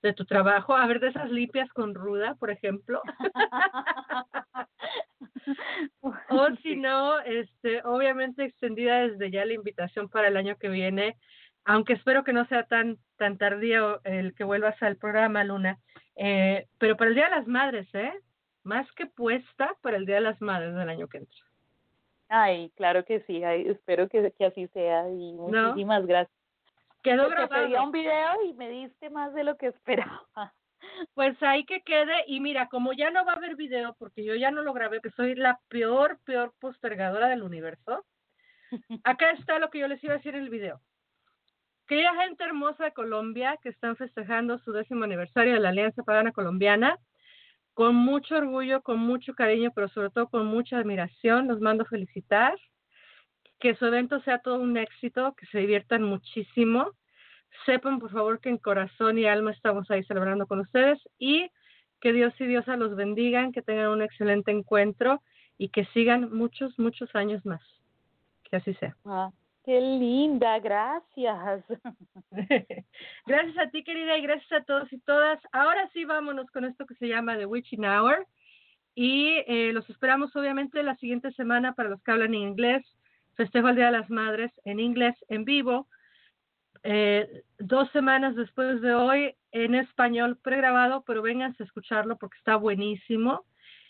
de tu trabajo, a ver de esas limpias con ruda, por ejemplo. o si no, este, obviamente extendida desde ya la invitación para el año que viene, aunque espero que no sea tan, tan tardío el que vuelvas al programa, Luna. Eh, pero para el Día de las Madres, ¿eh? Más que puesta para el Día de las Madres del año que entra. Ay, claro que sí, espero que, que, así sea y muchísimas gracias. Quedó grabado. Pedí un video y me diste más de lo que esperaba. Pues ahí que quede y mira, como ya no va a haber video porque yo ya no lo grabé, que soy la peor, peor postergadora del universo, acá está lo que yo les iba a decir en el video. Querida gente hermosa de Colombia que están festejando su décimo aniversario de la Alianza Pagana Colombiana, con mucho orgullo, con mucho cariño, pero sobre todo con mucha admiración, los mando felicitar. Que su evento sea todo un éxito, que se diviertan muchísimo. Sepan, por favor, que en corazón y alma estamos ahí celebrando con ustedes y que Dios y Diosa los bendigan, que tengan un excelente encuentro y que sigan muchos, muchos años más. Que así sea. Ah, Qué linda, gracias. gracias a ti, querida, y gracias a todos y todas. Ahora sí, vámonos con esto que se llama The Witching Hour. Y eh, los esperamos, obviamente, la siguiente semana para los que hablan en inglés. Festejo el Día de las Madres en inglés, en vivo. Eh, dos semanas después de hoy, en español pregrabado, pero vénganse a escucharlo porque está buenísimo.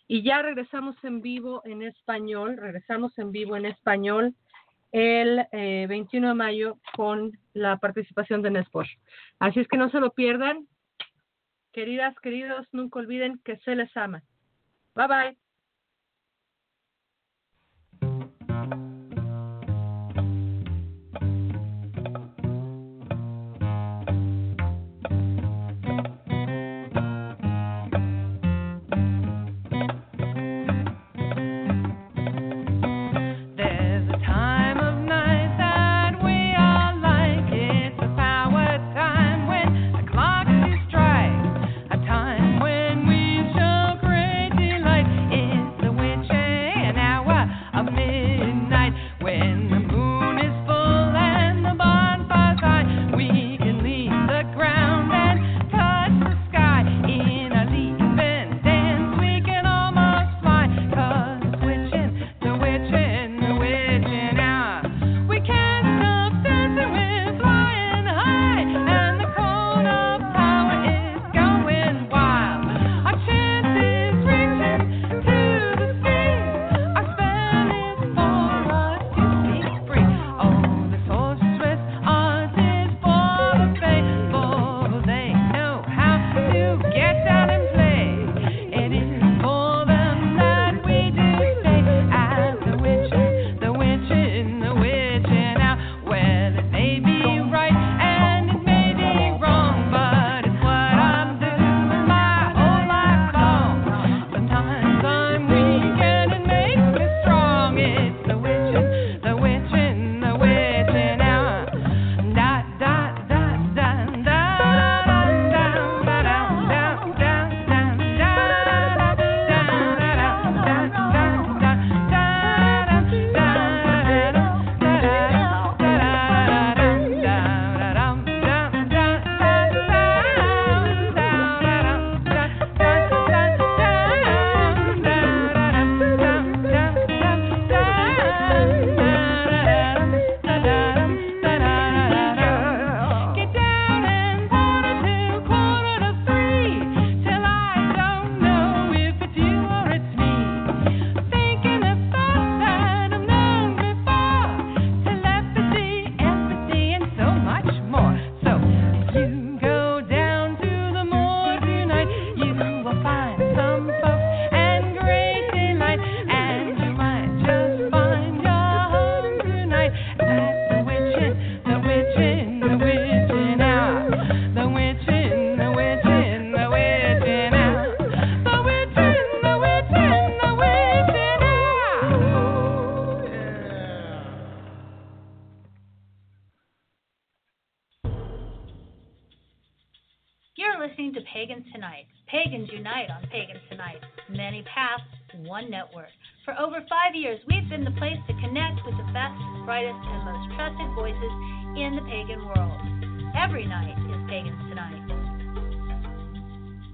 Y ya regresamos en vivo en español, regresamos en vivo en español el 21 eh, de mayo con la participación de Nespor. Así es que no se lo pierdan. Queridas, queridos, nunca olviden que se les ama. Bye bye.